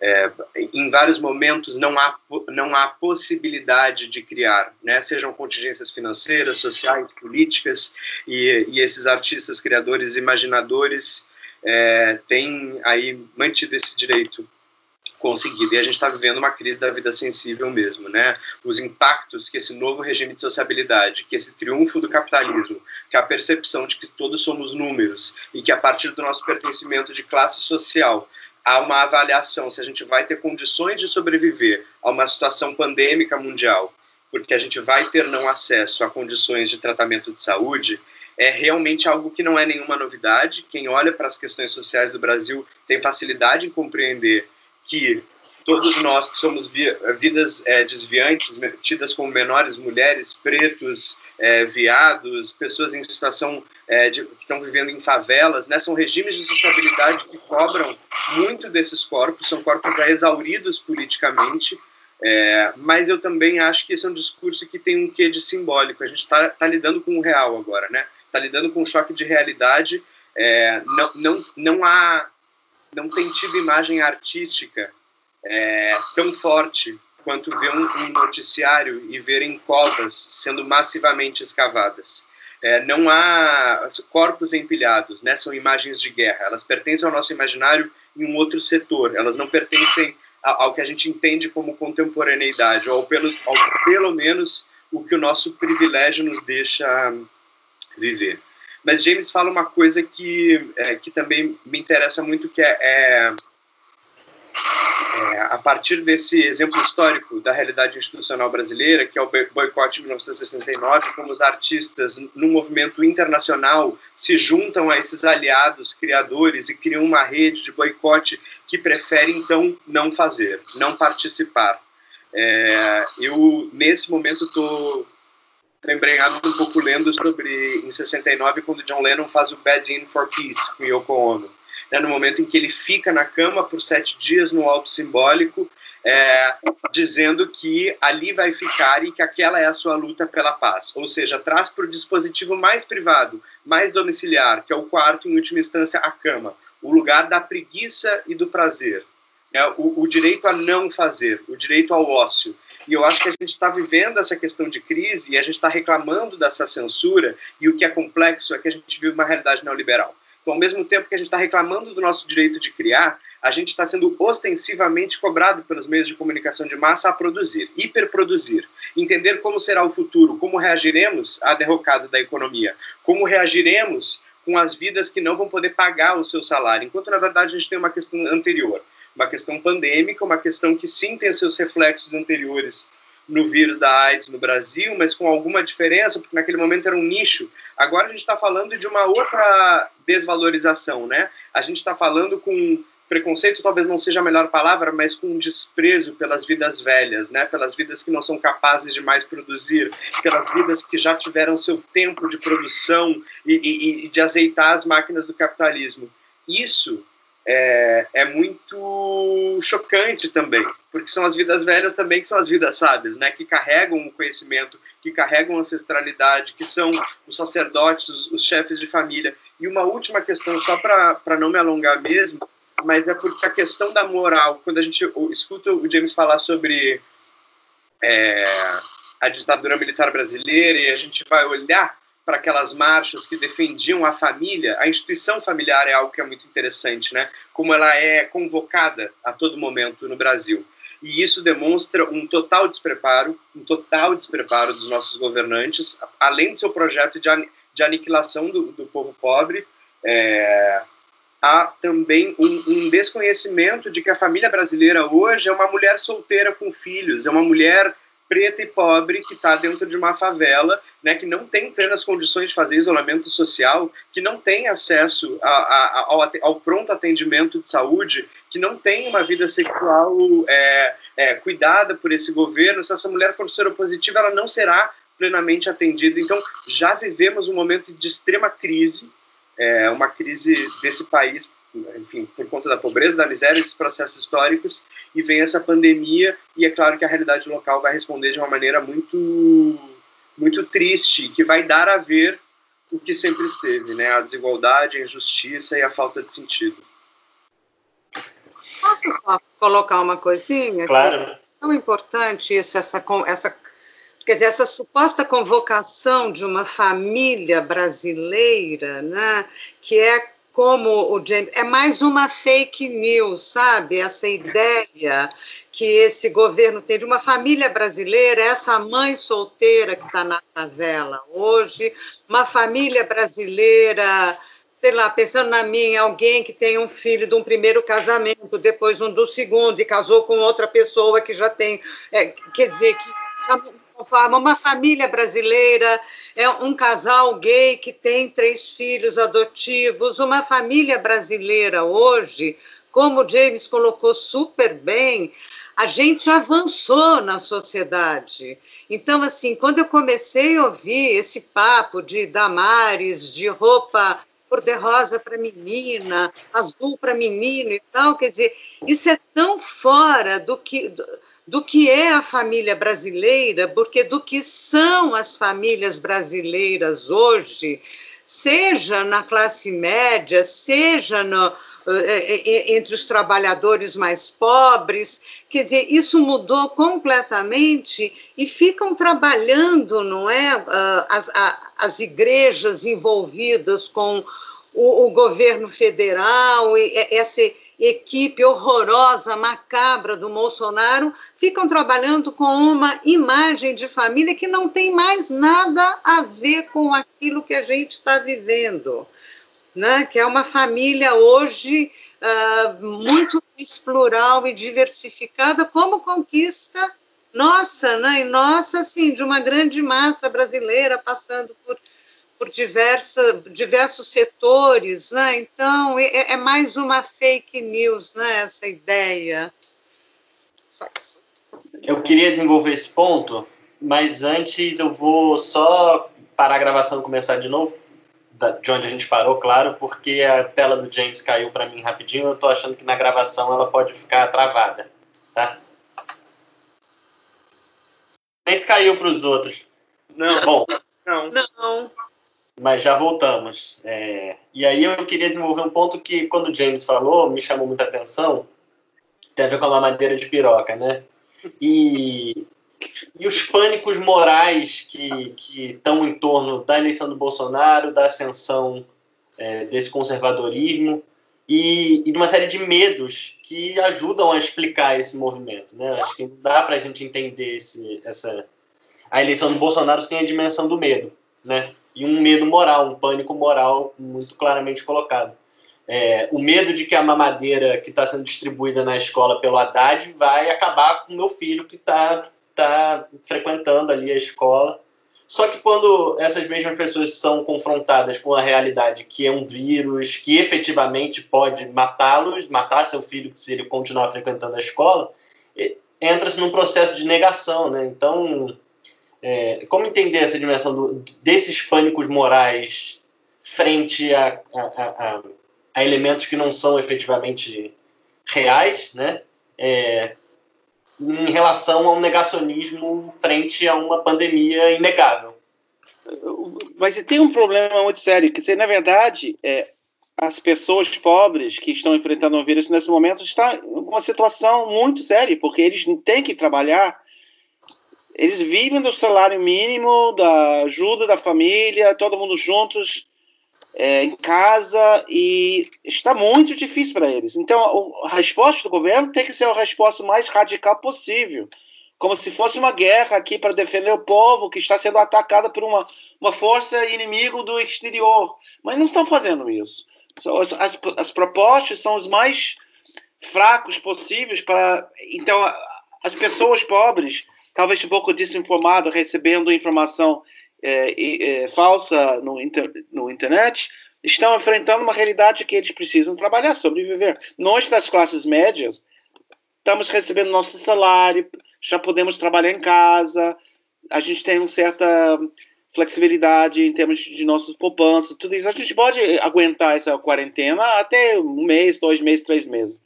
Speaker 5: é, em vários momentos não há, não há possibilidade de criar, né? sejam contingências financeiras, sociais, políticas, e, e esses artistas, criadores, imaginadores é, têm aí mantido esse direito conseguido. E a gente está vivendo uma crise da vida sensível mesmo, né? Os impactos que esse novo regime de sociabilidade, que esse triunfo do capitalismo, que a percepção de que todos somos números e que a partir do nosso pertencimento de classe social há uma avaliação se a gente vai ter condições de sobreviver a uma situação pandêmica mundial, porque a gente vai ter não acesso a condições de tratamento de saúde, é realmente algo que não é nenhuma novidade. Quem olha para as questões sociais do Brasil tem facilidade em compreender que todos nós que somos vidas é, desviantes, tidas como menores, mulheres, pretos, é, viados, pessoas em situação é, de, que estão vivendo em favelas, né, são regimes de sociabilidade que cobram muito desses corpos, são corpos já exauridos politicamente, é, mas eu também acho que esse é um discurso que tem um quê de simbólico. A gente está tá lidando com o real agora, né? Está lidando com um choque de realidade. É, não, não, não há não tem tido imagem artística é, tão forte quanto ver um, um, noticiário e ver em covas sendo massivamente escavadas. É, não há corpos empilhados, né? São imagens de guerra. Elas pertencem ao nosso imaginário em um outro setor. Elas não pertencem ao, que a gente entende como contemporaneidade, ou pelo, ao, pelo menos o que o nosso privilégio nos deixa viver. Mas James fala uma coisa que, é, que também me interessa muito, que é, é, é, a partir desse exemplo histórico da realidade institucional brasileira, que é o boicote de 1969, como os artistas, num movimento internacional, se juntam a esses aliados criadores e criam uma rede de boicote que prefere, então, não fazer, não participar. É, eu, nesse momento, estou lembrado um pouco lendo sobre, em 69, quando John Lennon faz o Bad In for Peace com Yoko Ono. Né, no momento em que ele fica na cama por sete dias no alto simbólico, é, dizendo que ali vai ficar e que aquela é a sua luta pela paz. Ou seja, traz para o dispositivo mais privado, mais domiciliar, que é o quarto, em última instância, a cama, o lugar da preguiça e do prazer. É, o, o direito a não fazer, o direito ao ócio. E eu acho que a gente está vivendo essa questão de crise e a gente está reclamando dessa censura. E o que é complexo é que a gente vive uma realidade neoliberal. Então, ao mesmo tempo que a gente está reclamando do nosso direito de criar, a gente está sendo ostensivamente cobrado pelos meios de comunicação de massa a produzir, hiperproduzir, entender como será o futuro, como reagiremos à derrocada da economia, como reagiremos com as vidas que não vão poder pagar o seu salário, enquanto na verdade a gente tem uma questão anterior uma questão pandêmica, uma questão que sim tem seus reflexos anteriores no vírus da AIDS no Brasil, mas com alguma diferença, porque naquele momento era um nicho. Agora a gente está falando de uma outra desvalorização, né? A gente está falando com preconceito, talvez não seja a melhor palavra, mas com desprezo pelas vidas velhas, né? Pelas vidas que não são capazes de mais produzir, pelas vidas que já tiveram seu tempo de produção e, e, e de azeitar as máquinas do capitalismo. Isso é, é, muito chocante também, porque são as vidas velhas também que são as vidas sábias, né? Que carregam o conhecimento, que carregam ancestralidade, que são os sacerdotes, os, os chefes de família. E uma última questão, só para não me alongar mesmo, mas é porque a questão da moral, quando a gente escuta o James falar sobre é, a ditadura militar brasileira e a gente vai olhar para aquelas marchas que defendiam a família, a instituição familiar é algo que é muito interessante, né? Como ela é convocada a todo momento no Brasil. E isso demonstra um total despreparo, um total despreparo dos nossos governantes, além do seu projeto de, de aniquilação do, do povo pobre, é, há também um, um, desconhecimento de que a família brasileira hoje é uma mulher solteira com filhos, é uma mulher preta e pobre que está dentro de uma favela, né, que não tem plenas condições de fazer isolamento social, que não tem acesso a, a, ao, ao, pronto atendimento de saúde, que não tem uma vida sexual é, é, cuidada por esse governo. Se essa mulher for seropositiva, ela não será plenamente atendida. Então, já vivemos um momento de extrema crise, é, uma crise desse país enfim, por conta da pobreza, da miséria, desses processos históricos, e vem essa pandemia, e é claro que a realidade local vai responder de uma maneira muito, muito triste, que vai dar a ver o que sempre esteve, né? A desigualdade, a injustiça e a falta de sentido.
Speaker 3: Posso só colocar uma coisinha?
Speaker 2: Claro.
Speaker 3: É tão importante isso, essa, essa, quer dizer, essa suposta convocação de uma família brasileira, né? Que é como o James. É mais uma fake news, sabe? Essa ideia que esse governo tem de uma família brasileira, essa mãe solteira que está na favela hoje, uma família brasileira sei lá, pensando na minha, alguém que tem um filho de um primeiro casamento, depois um do segundo, e casou com outra pessoa que já tem, é, quer dizer, que forma, uma família brasileira, é um casal gay que tem três filhos adotivos, uma família brasileira hoje, como o James colocou super bem, a gente avançou na sociedade. Então, assim, quando eu comecei a ouvir esse papo de Damares, de roupa cor-de-rosa para menina, azul para menino e tal, quer dizer, isso é tão fora do que do que é a família brasileira, porque do que são as famílias brasileiras hoje, seja na classe média, seja no, eh, eh, eh, entre os trabalhadores mais pobres, quer dizer, isso mudou completamente e ficam trabalhando, não é, ah, as, as igrejas envolvidas com o, o governo federal, e essa equipe horrorosa, macabra do Bolsonaro, ficam trabalhando com uma imagem de família que não tem mais nada a ver com aquilo que a gente está vivendo, né? que é uma família hoje uh, muito plural e diversificada, como conquista nossa, né? e nossa, assim, de uma grande massa brasileira passando por por diversa, diversos setores, né? Então é, é, mais uma fake news, né? Essa ideia.
Speaker 2: Eu queria desenvolver esse ponto, mas antes eu vou só parar a gravação e começar de novo, de onde a gente parou, claro, porque a tela do James caiu para mim rapidinho. Eu estou achando que na gravação ela pode ficar travada, tá? Nem se caiu para os outros.
Speaker 5: Não.
Speaker 2: Bom.
Speaker 3: Não. Não.
Speaker 2: Mas já voltamos. É, e aí eu queria desenvolver um ponto que, quando o James falou, me chamou muita atenção. Tem a ver com a madeira de piroca, né? E, e os pânicos morais que, estão em torno da eleição do Bolsonaro, da ascensão é, desse conservadorismo e, e, de uma série de medos que ajudam a explicar esse movimento. Né? Acho que dá para a gente entender esse, essa, a eleição do Bolsonaro sem a dimensão do medo. Né? E um medo moral, um pânico moral muito claramente colocado. É, o medo de que a mamadeira que está sendo distribuída na escola pelo Haddad vai acabar com o meu filho que está tá frequentando ali a escola. Só que quando essas mesmas pessoas são confrontadas com a realidade que é um vírus que efetivamente pode matá-los, matar seu filho se ele continuar frequentando a escola, entra-se num processo de negação, né? Então, é, como entender essa dimensão do, desses pânicos morais frente a, a, a, a, elementos que não são efetivamente reais, né? É, em relação ao negacionismo frente a uma pandemia inegável.
Speaker 4: Mas tem um problema muito sério, que na verdade é, as pessoas pobres que estão enfrentando o vírus nesse momento estão em uma situação muito séria, porque eles têm que trabalhar, eles vivem do salário mínimo, da ajuda da família, todo mundo juntos é, em casa e está muito difícil para eles. Então, a resposta do governo tem que ser a resposta mais radical possível, como se fosse uma guerra aqui para defender o povo que está sendo atacado por uma, uma força inimigo do exterior. Mas não estão fazendo isso. As, as, as propostas são os mais fracos possíveis para. Então, as pessoas pobres, talvez um pouco desinformadas, recebendo informação é, é, falsa no, inter, no internet estão enfrentando uma realidade que eles precisam trabalhar, sobreviver. Nós, das classes médias, estamos recebendo nosso salário, já podemos trabalhar em casa, a gente tem uma certa flexibilidade em termos de nossas poupanças, tudo isso. A gente pode aguentar essa quarentena até um mês, dois meses, três meses.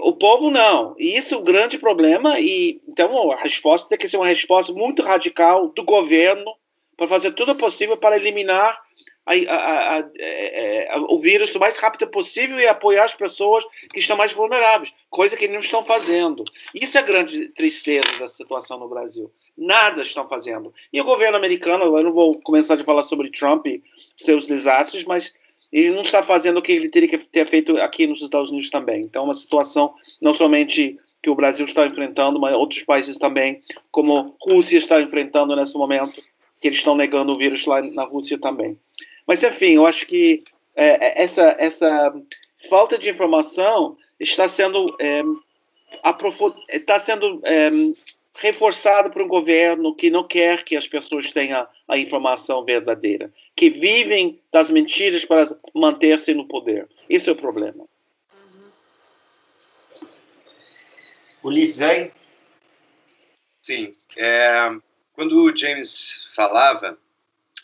Speaker 4: O povo não. E isso é um grande problema. E então a resposta tem que ser uma resposta muito radical do governo para fazer tudo possível para eliminar a, a, a, é, é, o vírus o mais rápido possível e apoiar as pessoas que estão mais vulneráveis, coisa que não estão fazendo. Isso é a grande tristeza da situação no Brasil. Nada estão fazendo. E o governo americano, eu não vou começar a falar sobre Trump e seus desastres, mas ele não está fazendo o que ele teria que ter feito aqui nos Estados Unidos também. Então, é uma situação não somente que o Brasil está enfrentando, mas outros países também, como a Rússia está enfrentando nesse momento que eles estão negando o vírus lá na Rússia também. Mas, enfim, eu acho que é, é essa, essa falta de informação está sendo, é, está sendo é, reforçada por um governo que não quer que as pessoas tenham a informação verdadeira, que vivem das mentiras para manter-se no poder. Esse é o problema.
Speaker 2: Ulisses, aí?
Speaker 5: Sim. É, quando o James falava,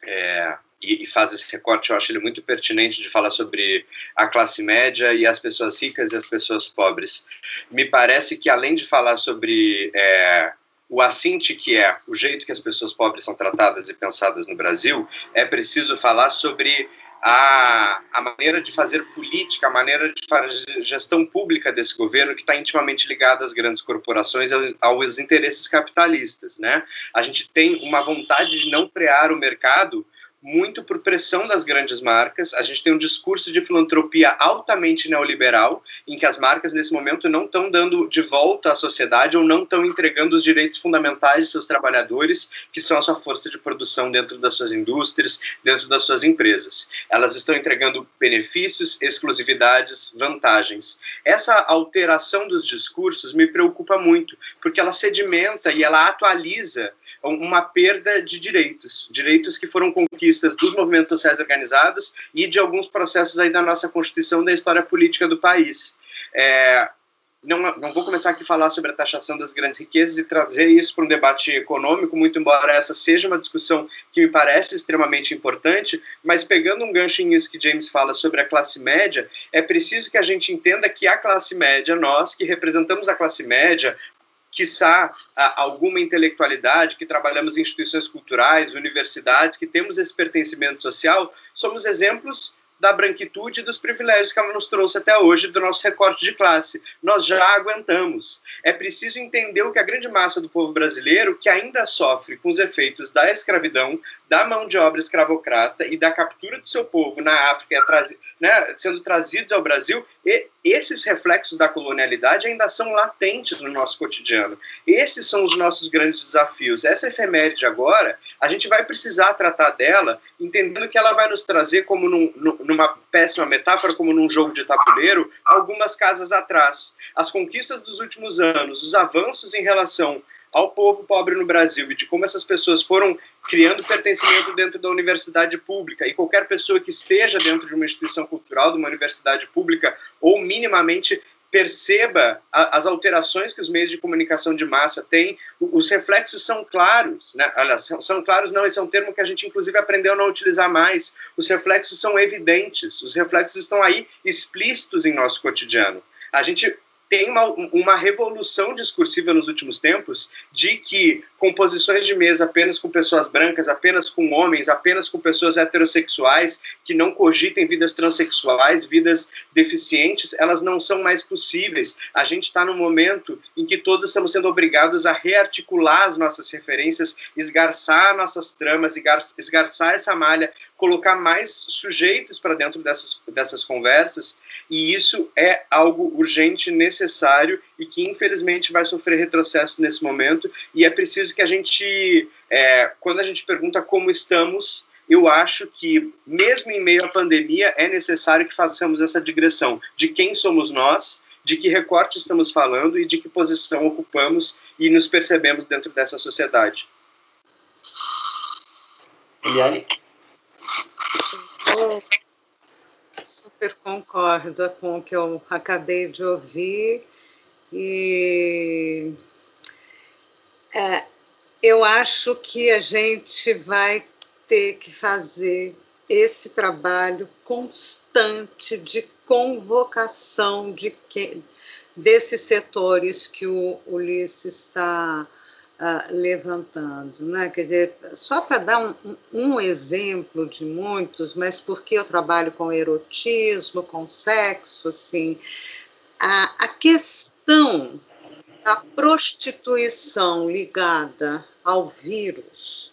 Speaker 5: é, e, e, faz esse recorte, eu acho ele muito pertinente de falar sobre a classe média e as pessoas ricas e as pessoas pobres. Me parece que, além de falar sobre é, o assinte que é o jeito que as pessoas pobres são tratadas e pensadas no Brasil, é preciso falar sobre a, a maneira de fazer política, a maneira de fazer gestão pública desse governo que está intimamente ligada às grandes corporações, aos, aos interesses capitalistas, né? A gente tem uma vontade de não frear o mercado muito por pressão das grandes marcas. A gente tem um discurso de filantropia altamente neoliberal, em que as marcas, nesse momento, não estão dando de volta à sociedade ou não estão entregando os direitos fundamentais de seus trabalhadores, que são a sua força de produção dentro das suas indústrias, dentro das suas empresas. Elas estão entregando benefícios, exclusividades, vantagens. Essa alteração dos discursos me preocupa muito, porque ela sedimenta e ela atualiza uma perda de direitos, direitos que foram conquistas dos movimentos sociais organizados e de alguns processos aí da nossa Constituição da história política do país. É, não, não vou começar aqui a falar sobre a taxação das grandes riquezas e trazer isso para um debate econômico, muito embora essa seja uma discussão que me parece extremamente importante, mas pegando um gancho nisso que James fala sobre a classe média, é preciso que a gente entenda que a classe média, nós que representamos a classe média, quiçá, alguma intelectualidade, que trabalhamos em instituições culturais, universidades, que temos esse pertencimento social, somos exemplos da branquitude e dos privilégios que ela nos trouxe até hoje do nosso recorte de classe. Nós já aguentamos. É preciso entender o que a grande massa do povo brasileiro, que ainda sofre com os efeitos da escravidão, da mão de obra escravocrata e da captura do seu povo na África, né, sendo trazidos ao Brasil, e esses reflexos da colonialidade ainda são latentes no nosso cotidiano. Esses são os nossos grandes desafios. Essa efeméride agora, a gente vai precisar tratar dela, entendendo que ela vai nos trazer, como num, numa péssima metáfora, como num jogo de tabuleiro, algumas casas atrás. As conquistas dos últimos anos, os avanços em relação ao povo pobre no Brasil e de como essas pessoas foram criando pertencimento dentro da universidade pública e qualquer pessoa que esteja dentro de uma instituição cultural, de uma universidade pública ou minimamente perceba as alterações que os meios de comunicação de massa têm, os reflexos são claros, né? Aliás, são claros não, esse é um termo que a gente inclusive aprendeu a não utilizar mais. Os reflexos são evidentes, os reflexos estão aí explícitos em nosso cotidiano. A gente tem uma, uma revolução discursiva nos últimos tempos de que composições de mesa apenas com pessoas brancas, apenas com homens, apenas com pessoas heterossexuais, que não cogitem vidas transexuais, vidas deficientes, elas não são mais possíveis. A gente está num momento em que todos estamos sendo obrigados a rearticular as nossas referências, esgarçar nossas tramas, esgarçar essa malha, colocar mais sujeitos para dentro dessas, dessas conversas, e isso é algo urgente, necessário e que infelizmente vai sofrer retrocesso nesse momento. E é preciso que a gente, é, quando a gente pergunta como estamos, eu acho que, mesmo em meio à pandemia, é necessário que façamos essa digressão de quem somos nós, de que recorte estamos falando e de que posição ocupamos e nos percebemos dentro dessa sociedade.
Speaker 2: Eliane?
Speaker 3: Super concordo com o que eu acabei de ouvir e é, eu acho que a gente vai ter que fazer esse trabalho constante de convocação de que, desses setores que o Ulisses está uh, levantando. Né? Quer dizer, só para dar um, um, exemplo de muitos, mas porque eu trabalho com erotismo, com sexo, assim, a, a questão da prostituição ligada ao vírus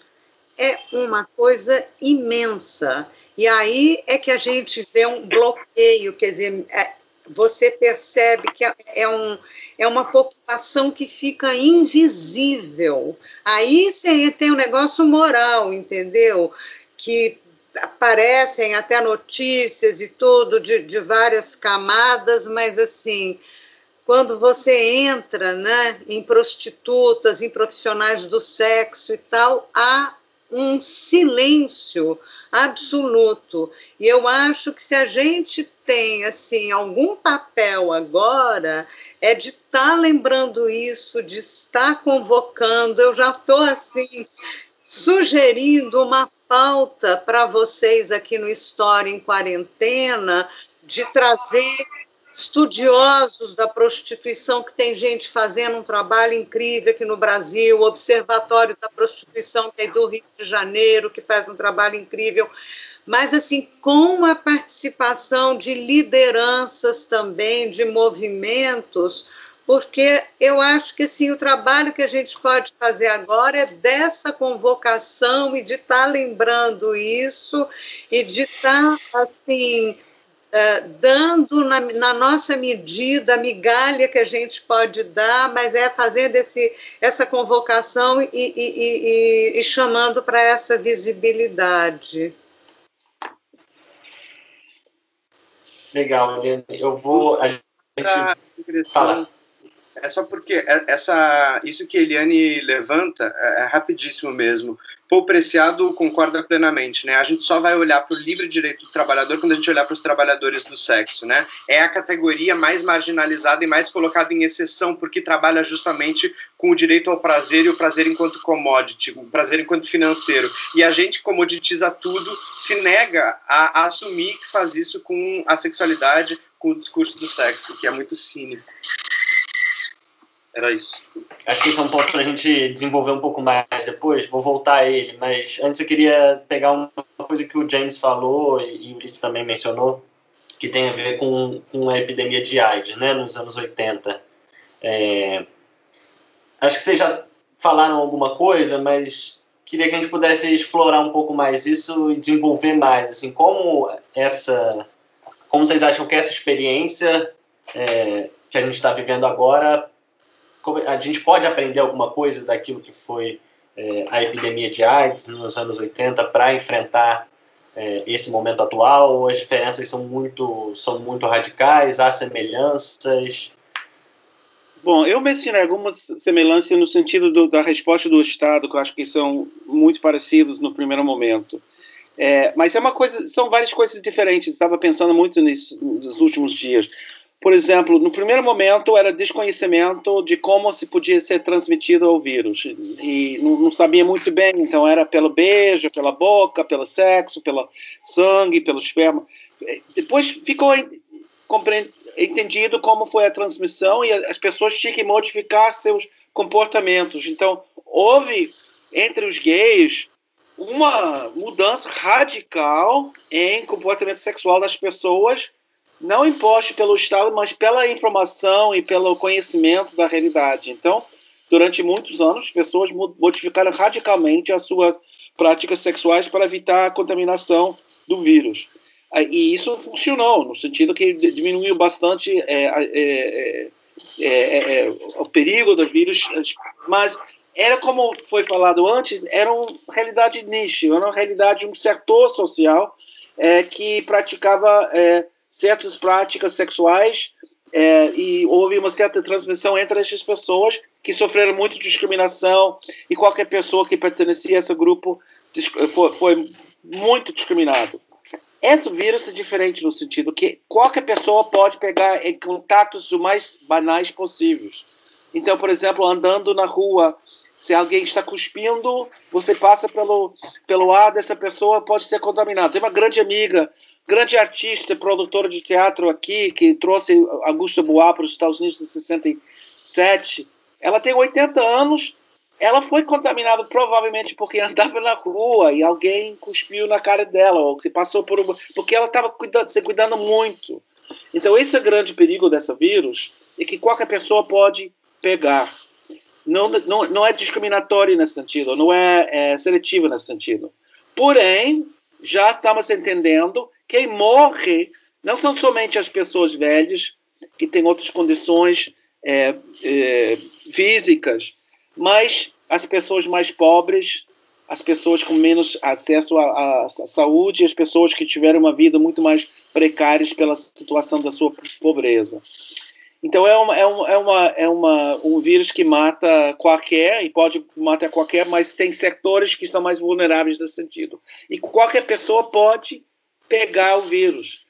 Speaker 3: é uma coisa imensa. E aí é que a gente vê um bloqueio, quer dizer, é, você percebe que é, é, um, é uma população que fica invisível. Aí você tem um negócio moral, entendeu? Que aparecem até notícias e tudo de, de várias camadas, mas assim, quando você entra né, em prostitutas, em profissionais do sexo e tal, há um silêncio absoluto. E eu acho que se a gente tem assim algum papel agora é de estar tá lembrando isso, de estar convocando. Eu já estou assim sugerindo uma pauta para vocês aqui no História em Quarentena de trazer estudiosos da prostituição, que tem gente fazendo um trabalho incrível aqui no Brasil, o Observatório da Prostituição, que é do Rio de Janeiro, que faz um trabalho incrível, mas assim, com a participação de lideranças também, de movimentos, porque eu acho que assim, o trabalho que a gente pode fazer agora é dessa convocação e de estar tá lembrando isso e de estar tá, assim Uh, dando na, na, nossa medida a migalha que a gente pode dar, mas é fazendo esse, essa convocação e, e, e, e chamando para essa visibilidade.
Speaker 2: Legal, Eliane. Eu vou. A gente
Speaker 5: fala. É só porque é, essa, isso que Eliane levanta é, é rapidíssimo mesmo. Paul Preciado concorda plenamente, né? A gente só vai olhar para o livre direito do trabalhador quando a gente olhar para os trabalhadores do sexo, né? É a categoria mais marginalizada e mais colocada em exceção, porque trabalha justamente com o direito ao prazer e o prazer enquanto commodity, o prazer enquanto financeiro. E a gente comoditiza tudo, se nega a, a assumir que faz isso com a sexualidade, com o discurso do sexo, que é muito cínico. Era isso.
Speaker 2: Acho que esse é um ponto para a gente desenvolver um pouco mais depois. Vou voltar a ele, mas antes eu queria pegar uma coisa que o James falou e o Ulisses também mencionou, que tem a ver com, com a epidemia de AIDS, né, nos anos 80. É, acho que vocês já falaram alguma coisa, mas queria que a gente pudesse explorar um pouco mais isso e desenvolver mais, assim, como essa, como vocês acham que essa experiência é, que a gente está vivendo agora a gente pode aprender alguma coisa daquilo que foi é, a epidemia de AIDS nos anos 80 para enfrentar é, esse momento atual? Ou as diferenças são muito, são muito radicais? Há semelhanças?
Speaker 4: Bom, eu mencionei algumas semelhanças no sentido do, da resposta do Estado, que eu acho que são muito parecidos no primeiro momento. É, mas é uma coisa, são várias coisas diferentes. Estava pensando muito nisso nos últimos dias. Por exemplo, no primeiro momento era desconhecimento de como se podia ser transmitido o vírus e não, não, sabia muito bem, então era pelo beijo, pela boca, pelo sexo, pelo sangue, pelo esperma. Depois ficou entendido como foi a transmissão e as pessoas tinham que modificar seus comportamentos. Então, houve entre os gays uma mudança radical em comportamento sexual das pessoas, não imposta pelo Estado, mas pela informação e pelo conhecimento da realidade. Então, durante muitos anos, pessoas modificaram radicalmente as suas práticas sexuais para evitar a contaminação do vírus. E isso funcionou, no sentido que diminuiu bastante é, é, é, o perigo do vírus, mas era como foi falado antes, era uma realidade niche, era uma realidade de um setor social que praticava certas práticas sexuais e houve uma certa transmissão entre essas pessoas que sofreram muito discriminação e qualquer pessoa que pertencia a esse grupo foi, foi muito discriminado. Esse vírus é diferente no sentido que qualquer pessoa pode pegar em contatos o mais banais possíveis. Então, por exemplo, andando na rua, se alguém está cuspindo, você passa pelo, pelo ar dessa pessoa, pode ser contaminado. Tem uma grande amiga, grande artista, produtora de teatro aqui, que trouxe Augusta Bois para os Estados Unidos em 67. Ela tem 80 anos, ela foi contaminada provavelmente porque andava na rua e alguém cuspiu na cara dela, ou se passou por uma. Porque ela estava se cuidando muito. Então, esse é o grande perigo dessa vírus, é que qualquer pessoa pode pegar. Não, não, não é discriminatório nesse sentido, não é, é seletivo nesse sentido. Porém, já estamos entendendo quem morre não são somente as pessoas velhas, que têm outras condições é, é, físicas, mas as pessoas mais pobres, as pessoas com menos acesso à, à saúde, as pessoas que tiveram uma vida muito mais precária pela situação da sua pobreza. Então é, uma, é, uma, é, uma, é uma, um vírus que mata qualquer, e pode matar qualquer, mas tem setores que são mais vulneráveis nesse sentido. E qualquer pessoa pode pegar o vírus.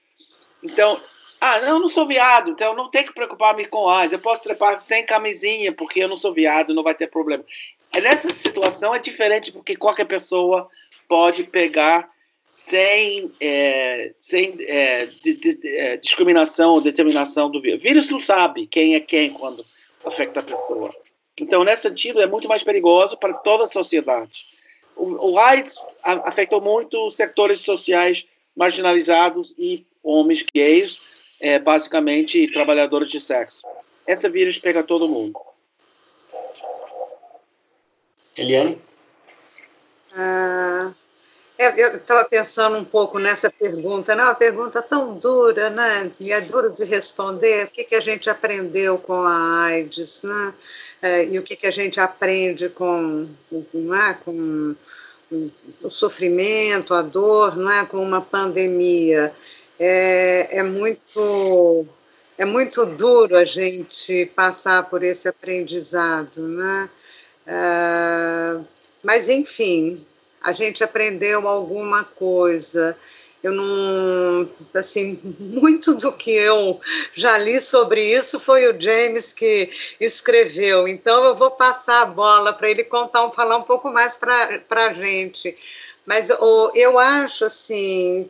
Speaker 4: Então, ah, eu não sou viado, então não tenho que preocupar-me com AIDS. Eu posso trepar sem camisinha, porque eu não sou viado, não vai ter problema. Nessa situação é diferente, porque qualquer pessoa pode pegar sem, é, sem é, de, de, é, discriminação ou determinação do vírus. O vírus não sabe quem é quem quando afeta a pessoa. Então, nesse sentido, é muito mais perigoso para toda a sociedade. O, o AIDS afetou muito setores sociais marginalizados e homens gays, é, basicamente trabalhadores de sexo. Esse vírus pega todo mundo.
Speaker 2: Eliane?
Speaker 3: Ah, eu estava pensando um pouco nessa pergunta, né? Uma pergunta tão dura, né? E é duro de responder. O que, que a gente aprendeu com a AIDS, né? É, e o que, que a gente aprende com, com, é? com o sofrimento, a dor, não é? Com uma pandemia é, é muito é muito duro a gente passar por esse aprendizado, né? Uh, mas enfim, a gente aprendeu alguma coisa. Eu não, assim, muito do que eu já li sobre isso foi o James que escreveu. Então eu vou passar a bola para ele contar, falar um pouco mais para a gente. Mas oh, eu acho assim,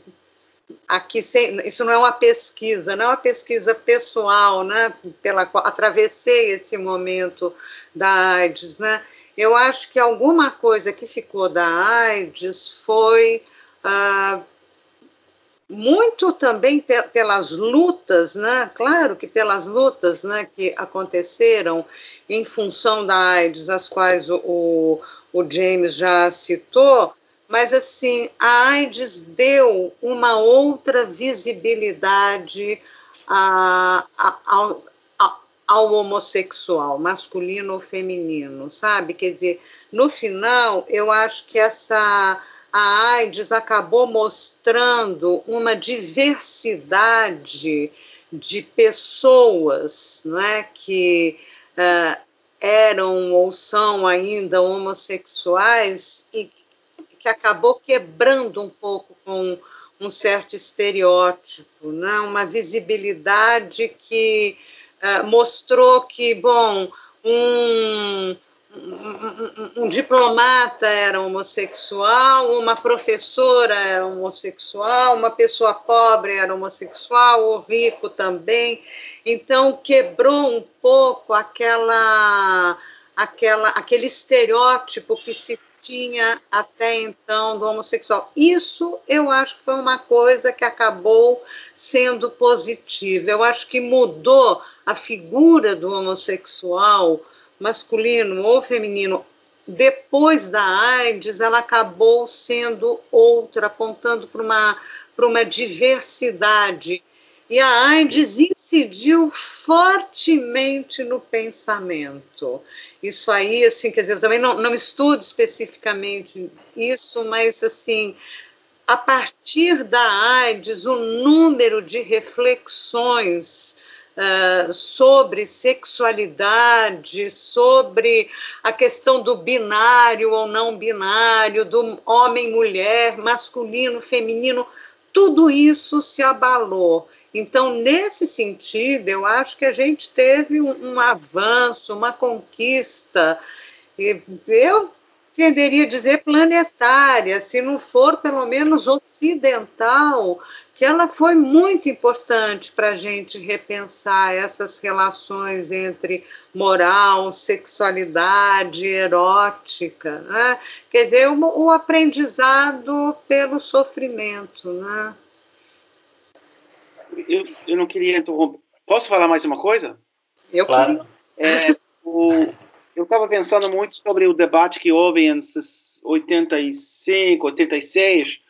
Speaker 3: aqui sem, isso não é uma pesquisa, não é uma pesquisa pessoal, né, pela qual atravessei esse momento da AIDS, né? Eu acho que alguma coisa que ficou da AIDS foi ah, muito também pelas lutas, né? Claro que pelas lutas, né, que aconteceram em função da AIDS, as quais o, o James já citou, mas assim, a AIDS deu uma outra visibilidade a, a, ao, a, ao homossexual, masculino ou feminino, sabe? Quer dizer, no final, eu acho que essa a AIDS acabou mostrando uma diversidade de pessoas não é, que uh, eram ou são ainda homossexuais e que acabou quebrando um pouco com um certo estereótipo, né? uma visibilidade que uh, mostrou que, bom, um, um, diplomata era homossexual, uma professora era homossexual, uma pessoa pobre era homossexual, o rico também. Então quebrou um pouco aquela, aquela, aquele estereótipo que se tinha até então do homossexual. Isso eu acho que foi uma coisa que acabou sendo positiva. Eu acho que mudou a figura do homossexual masculino ou feminino depois da AIDS, ela acabou sendo outra, apontando para uma, para uma diversidade. E a AIDS incidiu fortemente no pensamento. Isso aí, assim, quer dizer, eu também não, não estudo especificamente isso, mas, assim, a partir da AIDS, o número de reflexões uh, sobre sexualidade, sobre a questão do binário ou não binário, do homem-mulher, masculino, feminino, tudo isso se abalou. Então, nesse sentido, eu acho que a gente teve um, um avanço, uma conquista. Eu tenderia a dizer planetária, se não for pelo menos ocidental, que ela foi muito importante para a gente repensar essas relações entre moral, sexualidade, erótica. Né? Quer dizer, o, o aprendizado pelo sofrimento. Né?
Speaker 4: Eu, eu não queria interromper. Posso falar mais uma coisa?
Speaker 3: Eu claro.
Speaker 4: É, o, eu estava pensando muito sobre o debate que houve em 85, 86,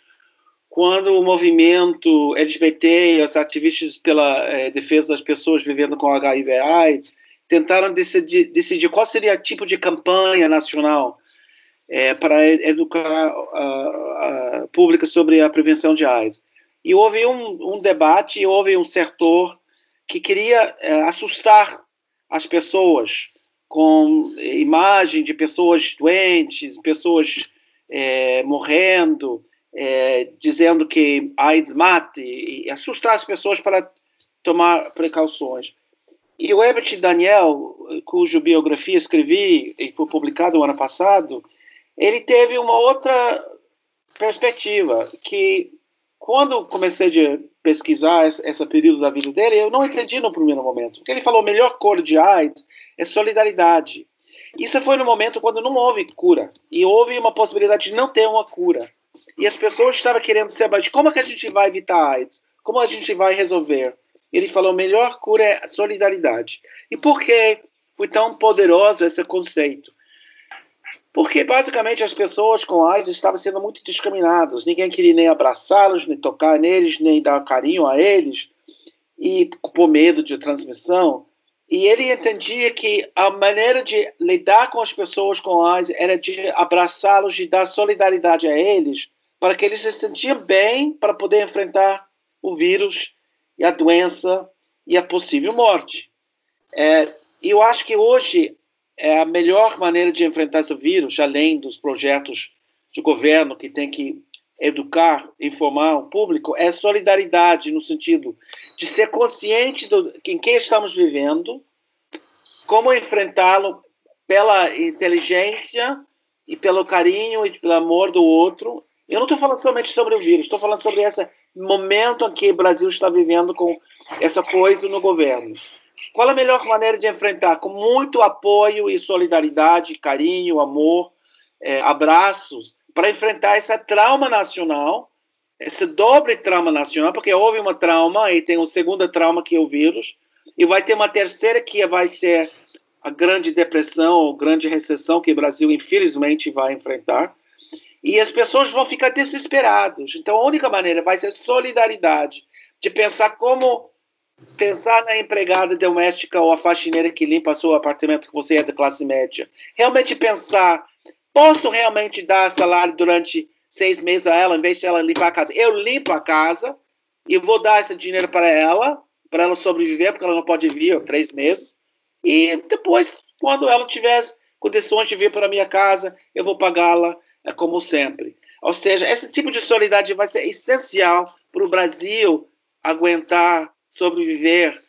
Speaker 4: quando o movimento LGBT os ativistas pela é, defesa das pessoas vivendo com HIV/AIDS tentaram decidir, decidir qual seria o tipo de campanha nacional é, para educar a, a, pública sobre a prevenção de AIDS. E houve um, um debate, houve um setor que queria é, assustar as pessoas com imagem de pessoas doentes, pessoas morrendo, é, dizendo que AIDS mate, e assustar as pessoas para tomar precauções. E o Herbert Daniel, cuja biografia escrevi e foi publicado no ano passado, ele teve uma outra perspectiva, que quando comecei a pesquisar esse período da vida dele, eu não entendi no primeiro momento. Porque ele falou, a melhor cor de AIDS é solidariedade. Isso foi no momento quando não houve cura e houve uma possibilidade de não ter uma cura. E as pessoas estavam querendo saber, como é que a gente vai evitar AIDS? Como a gente vai resolver? Ele falou, a melhor cura é solidariedade. E por que foi tão poderoso esse conceito? Porque basicamente as pessoas com AIDS estavam sendo muito discriminadas. Ninguém queria nem abraçá-los, nem tocar neles, nem dar carinho a eles, e por medo de transmissão. E ele entendia que a maneira de lidar com as pessoas com AIDS era de abraçá-los, de dar solidariedade a eles, para que eles se sentiam bem para poder enfrentar o vírus e a doença e a possível morte. É, eu acho que hoje é a melhor maneira de enfrentar esse vírus, além dos projetos de governo que tem que educar, informar o público, é solidariedade no sentido de ser consciente do em que estamos vivendo, como enfrentá-lo pela inteligência e pelo carinho e pelo amor do outro. Eu não estou falando somente sobre o vírus, estou falando sobre esse momento que o Brasil está vivendo com essa coisa no governo. Qual a melhor maneira de enfrentar? Com muito apoio e solidariedade, carinho, amor, é, abraços, para enfrentar esse trauma nacional esse dobre trauma nacional, porque houve uma trauma e tem um segundo trauma que é o vírus, e vai ter uma terceira que vai ser a grande depressão, ou grande recessão que o Brasil infelizmente vai enfrentar. E as pessoas vão ficar desesperadas. Então a única maneira vai ser solidariedade, de pensar como pensar na empregada doméstica ou a faxineira que limpa seu apartamento que você é da classe média. Realmente pensar, posso realmente dar salário durante seis meses a ela, em vez de ela limpar a casa. Eu limpo a casa e vou dar esse dinheiro para ela, para ela sobreviver, porque ela não pode vir três meses. E depois, quando ela tiver condições de vir para minha casa, eu vou pagá-la como sempre. Ou seja, esse tipo de solidariedade vai ser essencial para o Brasil aguentar, sobreviver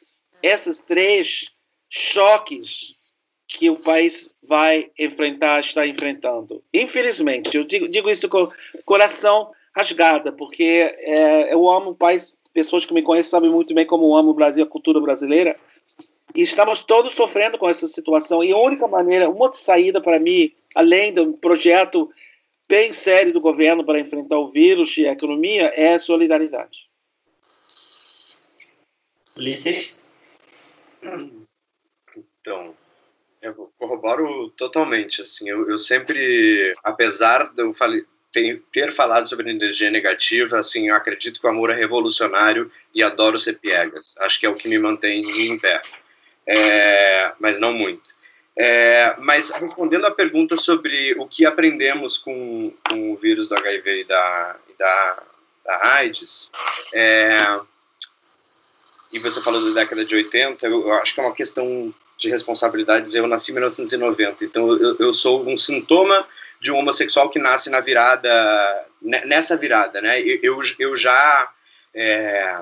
Speaker 4: esses três choques que o país vai enfrentar, está enfrentando. Infelizmente, eu digo, digo isso com coração rasgada, porque é, eu amo o país, pessoas que me conhecem sabem muito bem como eu amo o Brasil, a cultura brasileira, e estamos todos sofrendo com essa situação. E a única maneira, uma saída para mim, além do projeto bem sério do governo para enfrentar o vírus e a economia, é a solidariedade.
Speaker 2: Ulisses?
Speaker 5: Então, eu corroboro totalmente. Assim, eu, eu sempre, apesar de eu falei, ter, ter falado sobre energia negativa, assim, eu acredito que o amor é revolucionário e adoro ser piegas. Acho que é o que me mantém em pé. É, mas não muito. É, mas respondendo à pergunta sobre o que aprendemos com, com o vírus do HIV e da, e da, da AIDS, é, e você falou da década de 80, eu, eu acho que é uma questão de responsabilidades. Eu nasci em 1990, então eu, eu sou um sintoma de um homossexual que nasce na virada, nessa virada, né? Eu, eu já é,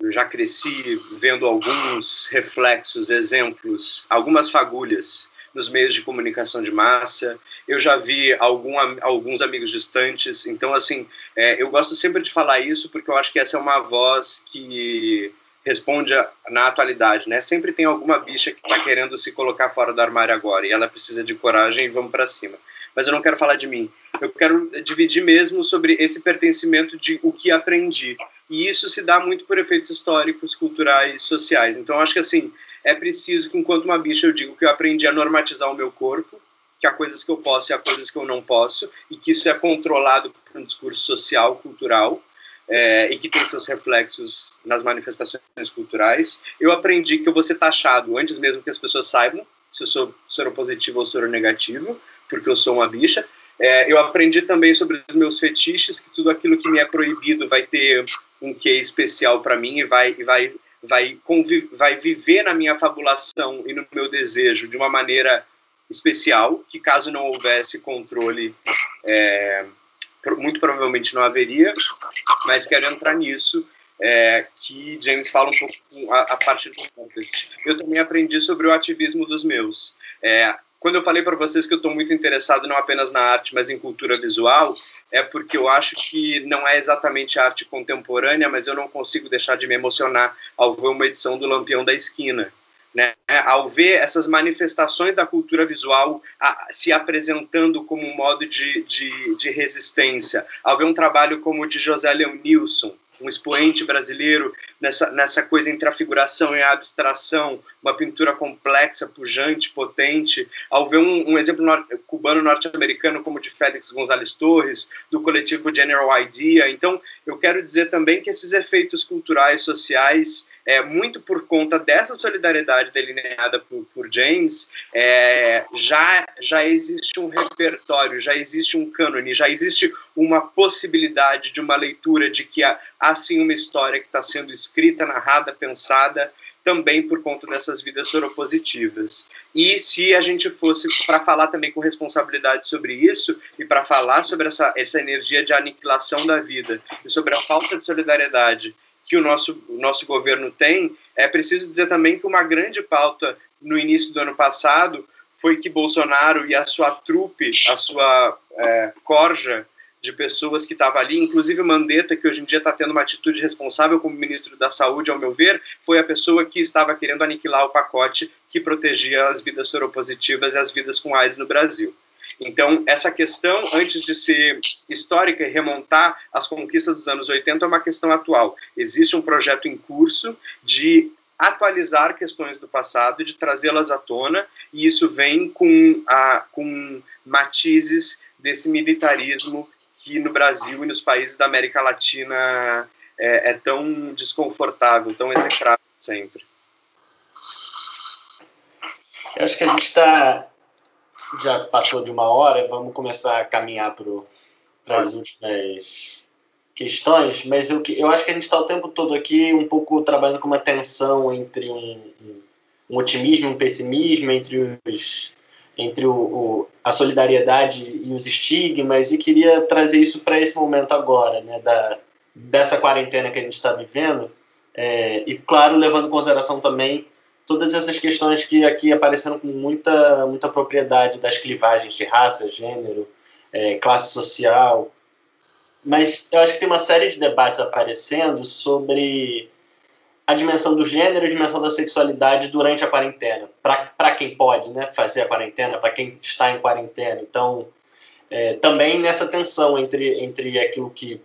Speaker 5: eu já cresci vendo alguns reflexos, exemplos, algumas fagulhas nos meios de comunicação de massa. Eu já vi algum, alguns amigos distantes. Então, assim, é, eu gosto sempre de falar isso porque eu acho que essa é uma voz que responde na atualidade, né? Sempre tem alguma bicha que está querendo se colocar fora do armário agora e ela precisa de coragem e vamos para cima. Mas eu não quero falar de mim. Eu quero dividir mesmo sobre esse pertencimento de o que aprendi. E isso se dá muito por efeitos históricos, culturais, sociais. Então, acho que assim, é preciso que, enquanto uma bicha, eu digo que eu aprendi a normatizar o meu corpo, que há coisas que eu posso e há coisas que eu não posso, e que isso é controlado por um discurso social, cultural, é, e que tem seus reflexos nas manifestações culturais. Eu aprendi que eu vou ser taxado antes mesmo que as pessoas saibam se eu sou seropositivo ou seronegativo, porque eu sou uma bicha. É, eu aprendi também sobre os meus fetiches, que tudo aquilo que me é proibido vai ter um quê especial para mim e vai, vai, vai, vai viver na minha fabulação e no meu desejo de uma maneira especial, que caso não houvesse controle, é, muito provavelmente não haveria, mas quero entrar nisso, é, que James fala um pouco a, a partir do Eu também aprendi sobre o ativismo dos meus. É, quando eu falei para vocês que eu estou muito interessado não apenas na arte, mas em cultura visual, é porque eu acho que não é exatamente arte contemporânea, mas eu não consigo deixar de me emocionar ao ver uma edição do Lampião da Esquina. Né? Ao ver essas manifestações da cultura visual a, se apresentando como um modo de, de, de resistência, ao ver um trabalho como o de José Leon Nilsson, um expoente brasileiro nessa, nessa coisa entre a figuração e a abstração, uma pintura complexa, pujante, potente. Ao ver um, um exemplo nor cubano norte-americano como o de Félix González Torres, do coletivo General Idea. Então, eu quero dizer também que esses efeitos culturais, sociais, é, muito por conta dessa solidariedade delineada por, por James, é, já, já existe um repertório, já existe um cânone, já existe uma possibilidade de uma leitura de que há, há sim uma história que está sendo escrita, narrada, pensada, também por conta dessas vidas soropositivas. E se a gente fosse para falar também com responsabilidade sobre isso e para falar sobre essa, essa energia de aniquilação da vida e sobre a falta de solidariedade que o nosso, o nosso governo tem, é preciso dizer também que uma grande pauta no início do ano passado foi que Bolsonaro e a sua trupe, a sua é, corja de pessoas que estava ali, inclusive Mandetta, que hoje em dia está tendo uma atitude responsável como ministro da Saúde, ao meu ver, foi a pessoa que estava querendo aniquilar o pacote que protegia as vidas soropositivas e as vidas com AIDS no Brasil. Então, essa questão, antes de ser histórica e remontar as conquistas dos anos 80, é uma questão atual. Existe um projeto em curso de atualizar questões do passado, de trazê-las à tona, e isso vem com, a, com matizes desse militarismo que no Brasil e nos países da América Latina é, é tão desconfortável, tão execrável sempre.
Speaker 2: Eu acho que a gente está já passou de uma hora, vamos começar a caminhar para as últimas questões, mas eu, eu acho que a gente está o tempo todo aqui um pouco trabalhando com uma tensão entre um, um otimismo um pessimismo, entre, os, entre o, o, a solidariedade e os estigmas, e queria trazer isso para esse momento agora, né, da, dessa quarentena que a gente está vivendo, é, e claro, levando em consideração também todas essas questões que aqui apareceram com muita, muita propriedade das clivagens de raça, gênero, é, classe social. Mas eu acho que tem uma série de debates aparecendo sobre a dimensão do gênero e a dimensão da sexualidade durante a quarentena. Para quem pode né, fazer a quarentena, para quem está em quarentena. Então, é, também nessa tensão entre, entre aquilo que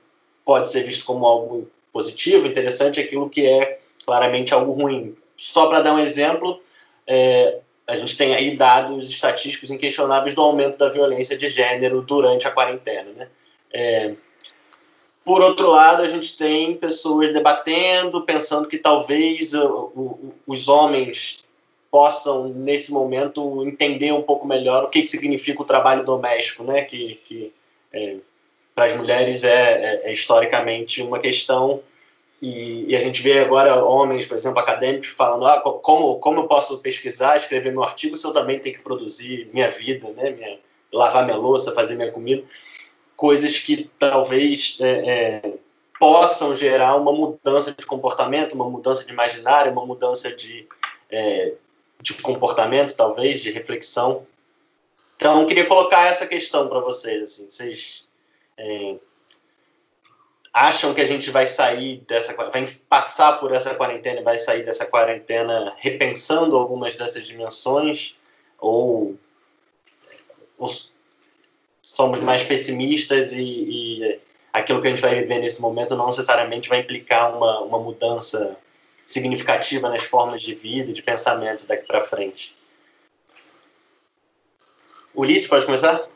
Speaker 2: pode ser visto como algo positivo, interessante, e aquilo que é claramente algo ruim. Só para dar um exemplo, é, a gente tem aí dados estatísticos inquestionáveis do aumento da violência de gênero durante a quarentena. Né? É, por outro lado, a gente tem pessoas debatendo, pensando que talvez o, o, os homens possam, nesse momento, entender um pouco melhor o que, que significa o trabalho doméstico, né? que, que é, para as mulheres é, é, é, historicamente uma questão. E, e, a gente vê agora homens, por exemplo, acadêmicos, falando: ah, como, como eu posso pesquisar, escrever meu artigo se eu também tenho que produzir minha vida, né? minha, lavar minha louça, fazer minha comida? coisas que talvez é, é, possam gerar uma mudança de comportamento, uma mudança de imaginário, uma mudança de, é, de comportamento, talvez, de reflexão. Então, eu queria colocar essa questão para vocês. Assim, vocês é, acham que a gente vai sair dessa, vai passar por essa quarentena e vai sair dessa quarentena repensando algumas dessas dimensões ou, ou somos mais pessimistas e, e, aquilo que a gente vai viver nesse momento não necessariamente vai implicar uma, uma mudança significativa nas formas de vida e de pensamento daqui para frente. Ulisses, pode começar?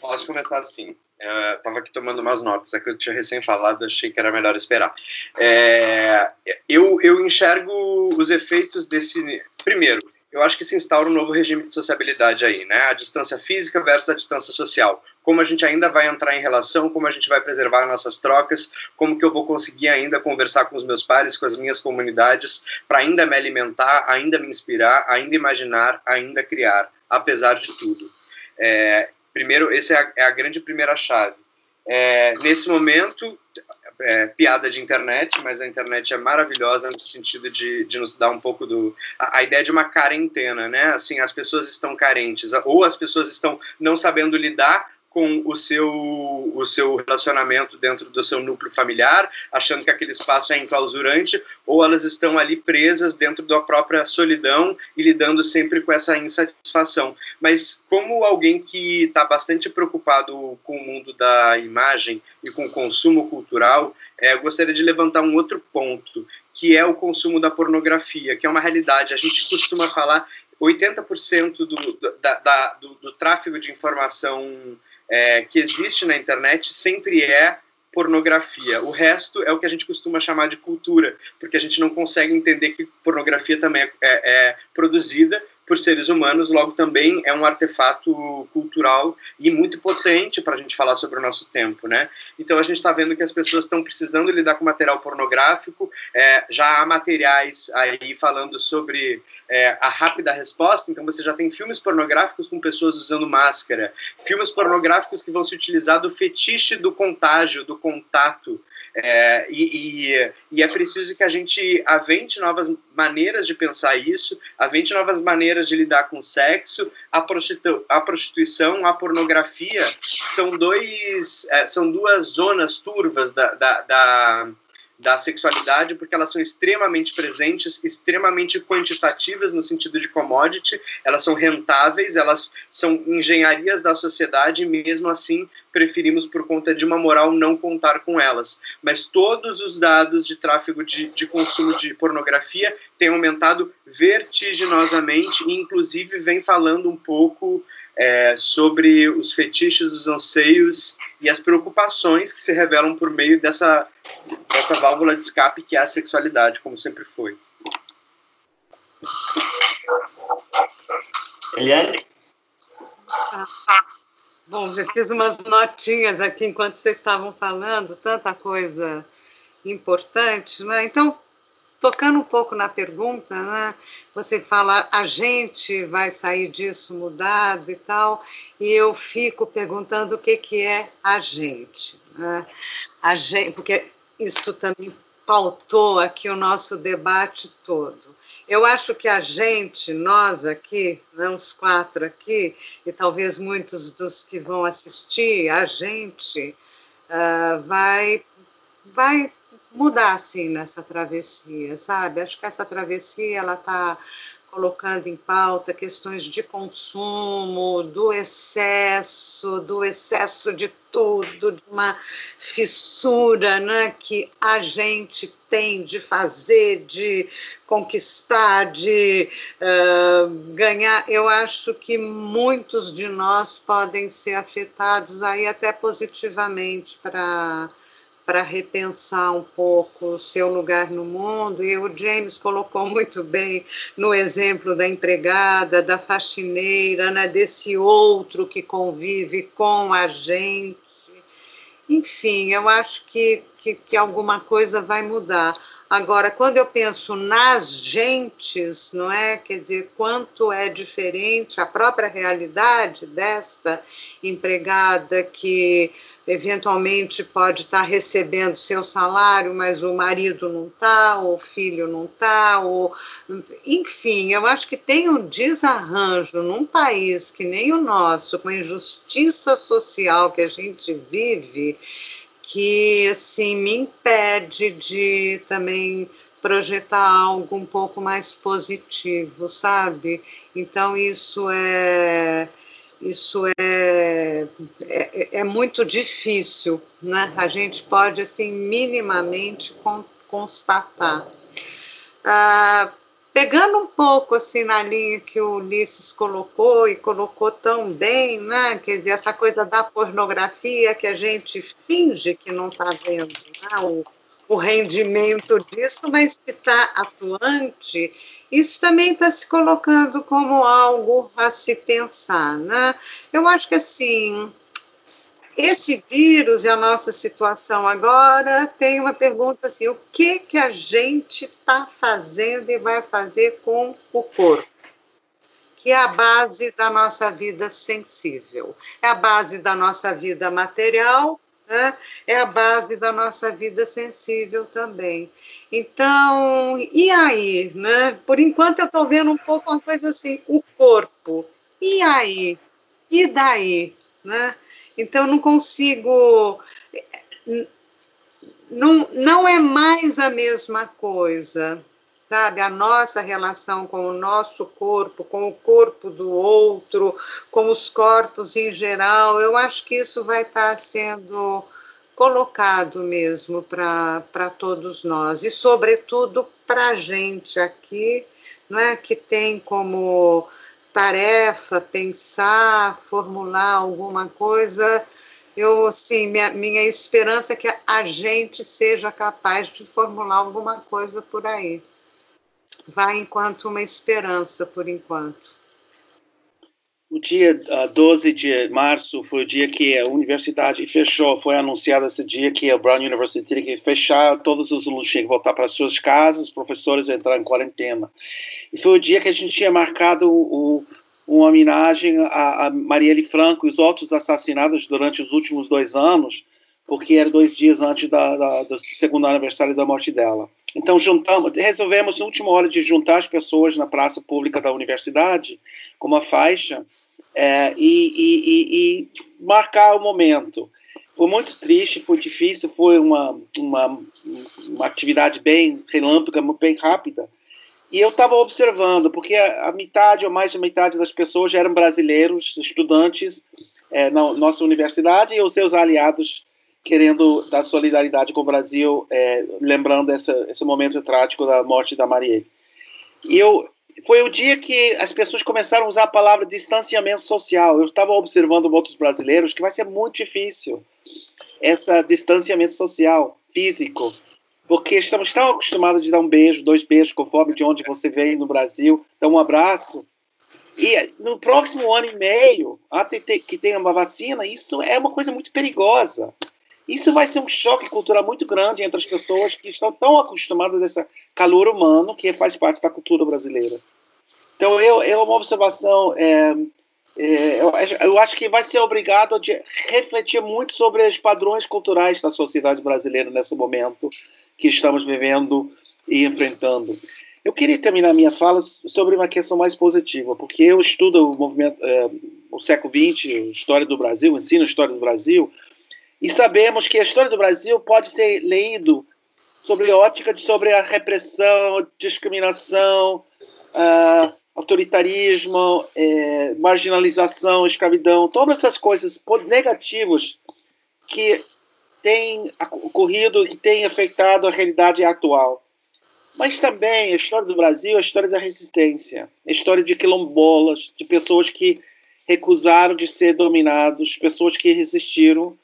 Speaker 5: Posso começar sim. Estava aqui tomando umas notas, é que eu tinha recém falado, achei que era melhor esperar. É, eu, eu enxergo os efeitos desse. Primeiro, eu acho que se instaura um novo regime de sociabilidade aí, né? A distância física versus a distância social. Como a gente ainda vai entrar em relação, como a gente vai preservar nossas trocas, como que eu vou conseguir ainda conversar com os meus pares, com as minhas comunidades, para ainda me alimentar, ainda me inspirar, ainda imaginar, ainda criar, apesar de tudo. É, primeiro, essa é a, é a grande primeira chave. É, nesse momento, é, piada de internet, mas a internet é maravilhosa no sentido de, de nos dar um pouco do. A, a, ideia de uma quarentena, né? Assim, as pessoas estão carentes, ou as pessoas estão não sabendo lidar com o seu, o seu relacionamento dentro do seu núcleo familiar, achando que aquele espaço é enclausurante, ou elas estão ali presas dentro da própria solidão e lidando sempre com essa insatisfação. Mas como alguém que está bastante preocupado com o mundo da imagem e com o consumo cultural, é, gostaria de levantar um outro ponto, que é o consumo da pornografia, que é uma realidade. A gente costuma falar 80% do, da, da, do, do tráfego de informação é, que existe na internet sempre é pornografia. O resto é o que a gente costuma chamar de cultura, porque a gente não consegue entender que pornografia também é, é, é produzida por seres humanos, logo também é um artefato cultural e muito potente para a gente falar sobre o nosso tempo, né? Então a gente está vendo que as pessoas estão precisando lidar com material pornográfico, é, já há materiais aí falando sobre é, a rápida resposta, então você já tem filmes pornográficos com pessoas usando máscara, filmes pornográficos que vão se utilizar do fetiche do contágio, do contato, é, e, e, e, é preciso que a gente avente novas maneiras de pensar isso, avente novas maneiras de lidar com o sexo, a, prostitu a prostituição, a pornografia, são, dois, é, são duas zonas turvas da, da, da da sexualidade, porque elas são extremamente presentes, extremamente quantitativas no sentido de commodity, elas são rentáveis, elas são engenharias da sociedade e mesmo assim preferimos, por conta de uma moral, não contar com elas. Mas todos os dados de tráfego de, de consumo de pornografia têm aumentado vertiginosamente e, inclusive, vem falando um pouco é, sobre os fetiches, os anseios e as preocupações que se revelam por meio dessa, dessa válvula de escape que é a sexualidade, como sempre foi.
Speaker 2: Eliane?
Speaker 3: Bom, já fiz umas notinhas aqui enquanto vocês estavam falando, tanta coisa importante, né? Então, tocando um pouco na pergunta, né? Você fala a gente vai sair disso mudado e tal, e eu fico perguntando o que que é a gente, né? A gente, porque isso também pautou aqui o nosso debate todo. Eu acho que a gente, nós aqui, né, os quatro aqui, e talvez muitos dos que vão assistir, a gente uh, vai, vai mudar assim nessa travessia, sabe? Acho que essa travessia ela está colocando em pauta questões de consumo, do excesso, do excesso de tudo, de uma fissura né, que a gente tem de fazer, de conquistar, de uh, ganhar. Eu acho que muitos de nós podem ser afetados aí até positivamente para para repensar um pouco o seu lugar no mundo. E o James colocou muito bem no exemplo da empregada, da faxineira, né, desse outro que convive com a gente. Enfim, eu acho que, que, que alguma coisa vai mudar. Agora, quando eu penso nas gentes, não é? Quer dizer, quanto é diferente a própria realidade desta empregada que eventualmente pode estar recebendo seu salário, mas o marido não está, o filho não está, ou... enfim, eu acho que tem um desarranjo num país que nem o nosso, com a injustiça social que a gente vive, que assim me impede de também projetar algo um pouco mais positivo, sabe? Então isso é isso é, é, é, muito difícil, né? A gente pode, assim, minimamente constatar. Ah, pegando um pouco, assim, na linha que o Ulisses colocou, e colocou tão bem, né? Quer dizer, essa coisa da pornografia que a gente finge que não está vendo, né? o, o rendimento disso, mas que está atuante isso também está se colocando como algo a se pensar, né? Eu acho que assim, esse vírus e a nossa situação agora tem uma pergunta assim: o que que a gente está fazendo e vai fazer com o corpo? Que é a base da nossa vida sensível, é a base da nossa vida material, né? é a base da nossa vida sensível também. Então, e aí? Né? Por enquanto eu estou vendo um pouco uma coisa assim, o corpo. E aí? E daí? Né? Então, não consigo. Não, não é mais a mesma coisa, sabe? A nossa relação com o nosso corpo, com o corpo do outro, com os corpos em geral, eu acho que isso vai estar sendo colocado mesmo para todos nós e, sobretudo, para a gente aqui, não é, que tem como tarefa pensar, formular alguma coisa. Eu, assim, minha, minha esperança é que a gente seja capaz de formular alguma coisa por aí. Vai enquanto uma esperança, por enquanto.
Speaker 4: O dia uh, 12 de março foi o dia que a universidade fechou. Foi anunciado esse dia que a Brown University teria que fechar, todos os alunos tinham que voltar para suas casas, os professores entraram em quarentena. E foi o dia que a gente tinha marcado o, uma homenagem a, a Marielle Franco e os outros assassinados durante os últimos dois anos, porque era dois dias antes da, da, do segundo aniversário da morte dela. Então juntamos, resolvemos na última hora de juntar as pessoas na praça pública da universidade com uma faixa é, e, e, e, marcar o momento. Foi muito triste, foi difícil, foi uma, uma, uma atividade bem relâmpaga, bem rápida. E eu estava observando, porque a, a, metade ou mais da metade das pessoas eram brasileiros, estudantes é, na nossa universidade e os seus aliados querendo dar solidariedade com o Brasil, é, lembrando essa, esse momento trágico da morte da Marielle. E eu, foi o dia que as pessoas começaram a usar a palavra distanciamento social. Eu estava observando outros brasileiros que vai ser muito difícil esse distanciamento social, físico, porque estamos tão acostumados de dar um beijo, dois beijos, conforme de onde você vem no Brasil, dar um abraço. E no próximo ano e meio, até que tenha uma vacina, isso é uma coisa muito perigosa. Isso vai ser um choque cultural muito grande entre as pessoas que estão tão acostumadas a esse calor humano que faz parte da cultura brasileira. Então, eu, é uma observação. É, é, eu, eu, acho que vai ser obrigado a refletir muito sobre os padrões culturais da sociedade brasileira nesse momento que estamos vivendo e enfrentando. Eu queria terminar minha fala sobre uma questão mais positiva, porque eu estudo o movimento, é, o século XX, história do Brasil, ensino a história do Brasil, e sabemos que a história do Brasil pode ser lido sobre a ótica de, sobre a repressão, discriminação, uh, autoritarismo, eh, marginalização, escravidão, todas essas coisas negativas que têm ocorrido e têm afetado a realidade atual. Mas também a história do Brasil é a história da resistência, a história de quilombolas, de pessoas que recusaram de ser dominados, pessoas que resistiram,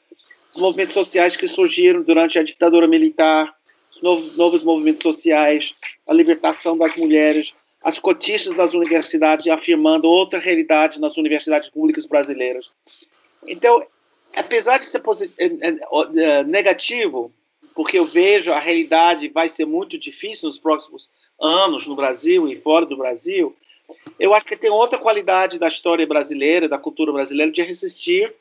Speaker 4: os movimentos sociais que surgiram durante a ditadura militar, os novos, novos movimentos sociais, a libertação das mulheres, as cotistas das universidades afirmando outra realidade nas universidades públicas brasileiras. Então, apesar de ser é, é, é, negativo, porque eu vejo a realidade vai ser muito difícil nos próximos anos no Brasil e fora do Brasil, eu acho que tem outra qualidade da história brasileira, da cultura brasileira, de resistir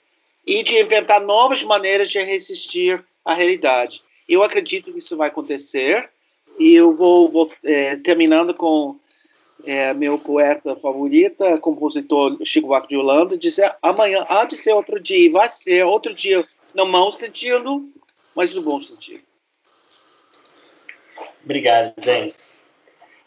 Speaker 4: e de inventar novas maneiras de resistir à realidade. Eu acredito que isso vai acontecer e eu vou, vou é, terminando com é, meu poeta favorita, compositor Chico Buarque de Holanda, dizer amanhã há de ser outro dia, vai ser outro dia no mau sentido, mas no bom sentido.
Speaker 2: Obrigado, James.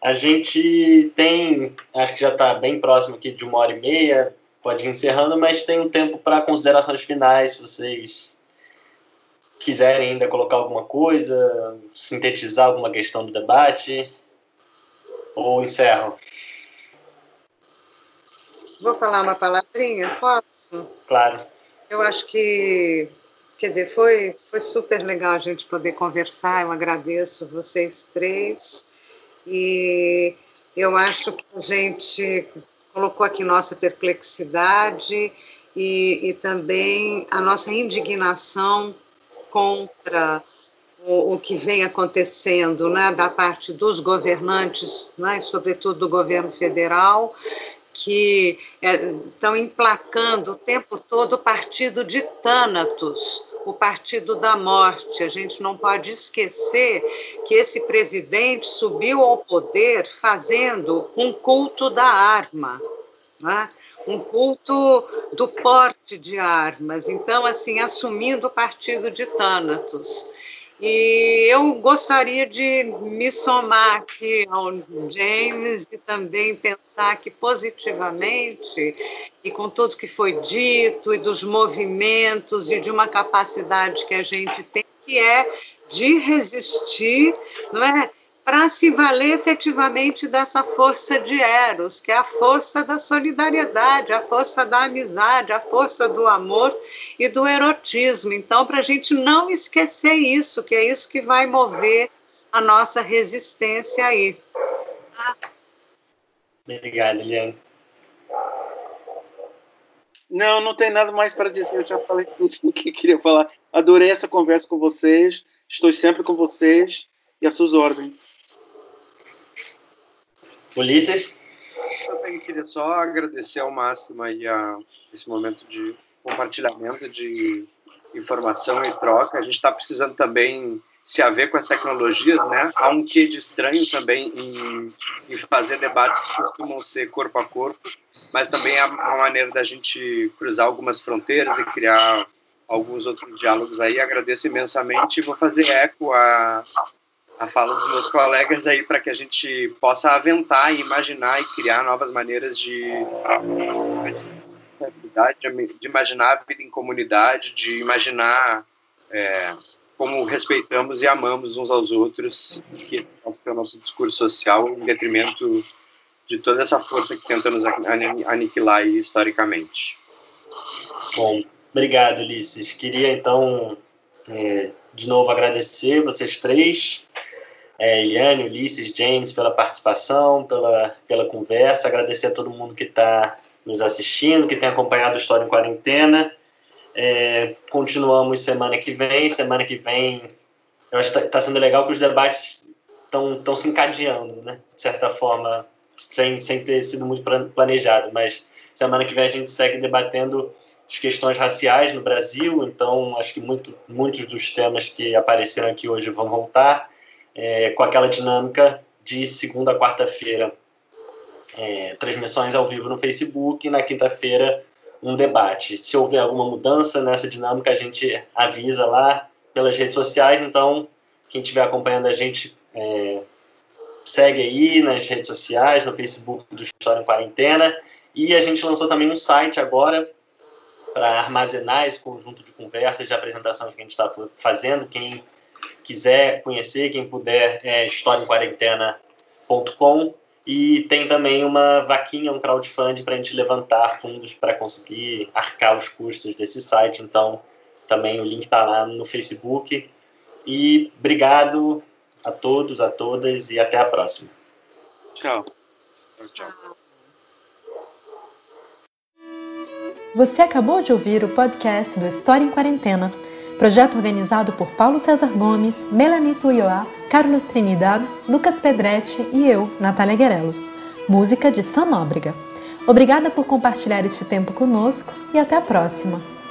Speaker 2: A gente tem, acho que já está bem próximo aqui de uma hora e meia, pode ir encerrando, mas tem um tempo para considerações finais, se vocês quiserem ainda colocar alguma coisa, sintetizar alguma questão do debate, ou encerro.
Speaker 3: Vou falar uma palavrinha, posso?
Speaker 2: Claro.
Speaker 3: Eu acho que Quer dizer, foi, foi super legal a gente poder conversar. Eu agradeço vocês três. E eu acho que a gente colocou aqui nossa perplexidade e, e também a nossa indignação contra o, o, que vem acontecendo né, da parte dos governantes, né, sobretudo do governo federal, que estão é, emplacando o tempo todo o partido de Tânatos, o partido da morte. A gente não pode esquecer que esse presidente subiu ao poder fazendo um culto da arma, né? um culto do porte de armas. Então, assim, assumindo o partido de Thanatos. E eu gostaria de me somar aqui ao James e também pensar que positivamente, e com tudo que foi dito, e dos movimentos, e de uma capacidade que a gente tem, que é de resistir, não é? Para se valer efetivamente dessa força de Eros, que é a força da solidariedade, a força da amizade, a força do amor e do erotismo. Então, para a gente não esquecer isso, que é isso que vai mover a nossa resistência aí.
Speaker 2: Tá? Obrigado, Eliane.
Speaker 4: Não, não tem nada mais para dizer. Eu já falei tudo o que queria falar. Adorei essa conversa com vocês. Estou sempre com vocês e às suas ordens.
Speaker 2: Ulisses?
Speaker 5: Eu também queria só agradecer ao máximo aí a, esse momento de compartilhamento de informação e troca. A gente está precisando também se haver com as tecnologias, né? Há um quê de estranho também em, em, fazer debates que costumam ser corpo a corpo, mas também há uma maneira da gente cruzar algumas fronteiras e criar alguns outros diálogos aí. Agradeço imensamente e vou fazer eco a, a fala dos meus colegas aí para que a gente possa aventar e imaginar e criar novas maneiras de de imaginar a vida em comunidade, de imaginar é, como respeitamos e amamos uns aos outros, que é o nosso discurso social em detrimento de toda essa força que tenta nos aniquilar historicamente.
Speaker 2: Bom, obrigado, Ulisses. Queria então é, de novo agradecer vocês três é, Eliane, Ulisses, James, pela participação, pela, pela conversa. Agradecer a todo mundo que está nos assistindo, que tem acompanhado a História em Quarentena. É, continuamos semana que vem. Semana que vem, eu acho que está tá sendo legal que os debates estão se encadeando, né? de certa forma, sem, sem ter sido muito planejado. Mas semana que vem a gente segue debatendo as questões raciais no Brasil, então acho que muito, muitos dos temas que apareceram aqui hoje vão voltar é, com aquela dinâmica de segunda a quarta-feira, é, transmissões ao vivo no Facebook e na quinta-feira um debate. Se houver alguma mudança nessa dinâmica, a gente avisa lá pelas redes sociais. Então, quem estiver acompanhando a gente, é, segue aí nas redes sociais, no Facebook do História em Quarentena. E a gente lançou também um site agora para armazenar esse conjunto de conversas, de apresentações que a gente está fazendo. Quem quiser conhecer, quem puder, é historiaemquarentena.com e tem também uma vaquinha, um crowdfunding para a gente levantar fundos para conseguir arcar os custos desse site. Então, também o link está lá no Facebook. E obrigado a todos, a todas e até a próxima.
Speaker 4: Tchau. Tchau.
Speaker 1: Você acabou de ouvir o podcast do História em Quarentena, projeto organizado por Paulo César Gomes, Melanie Tuioá, Carlos Trinidad, Lucas Pedretti e eu, Natália Guerelos. Música de Sam Nóbrega. Obrigada por compartilhar este tempo conosco e até a próxima!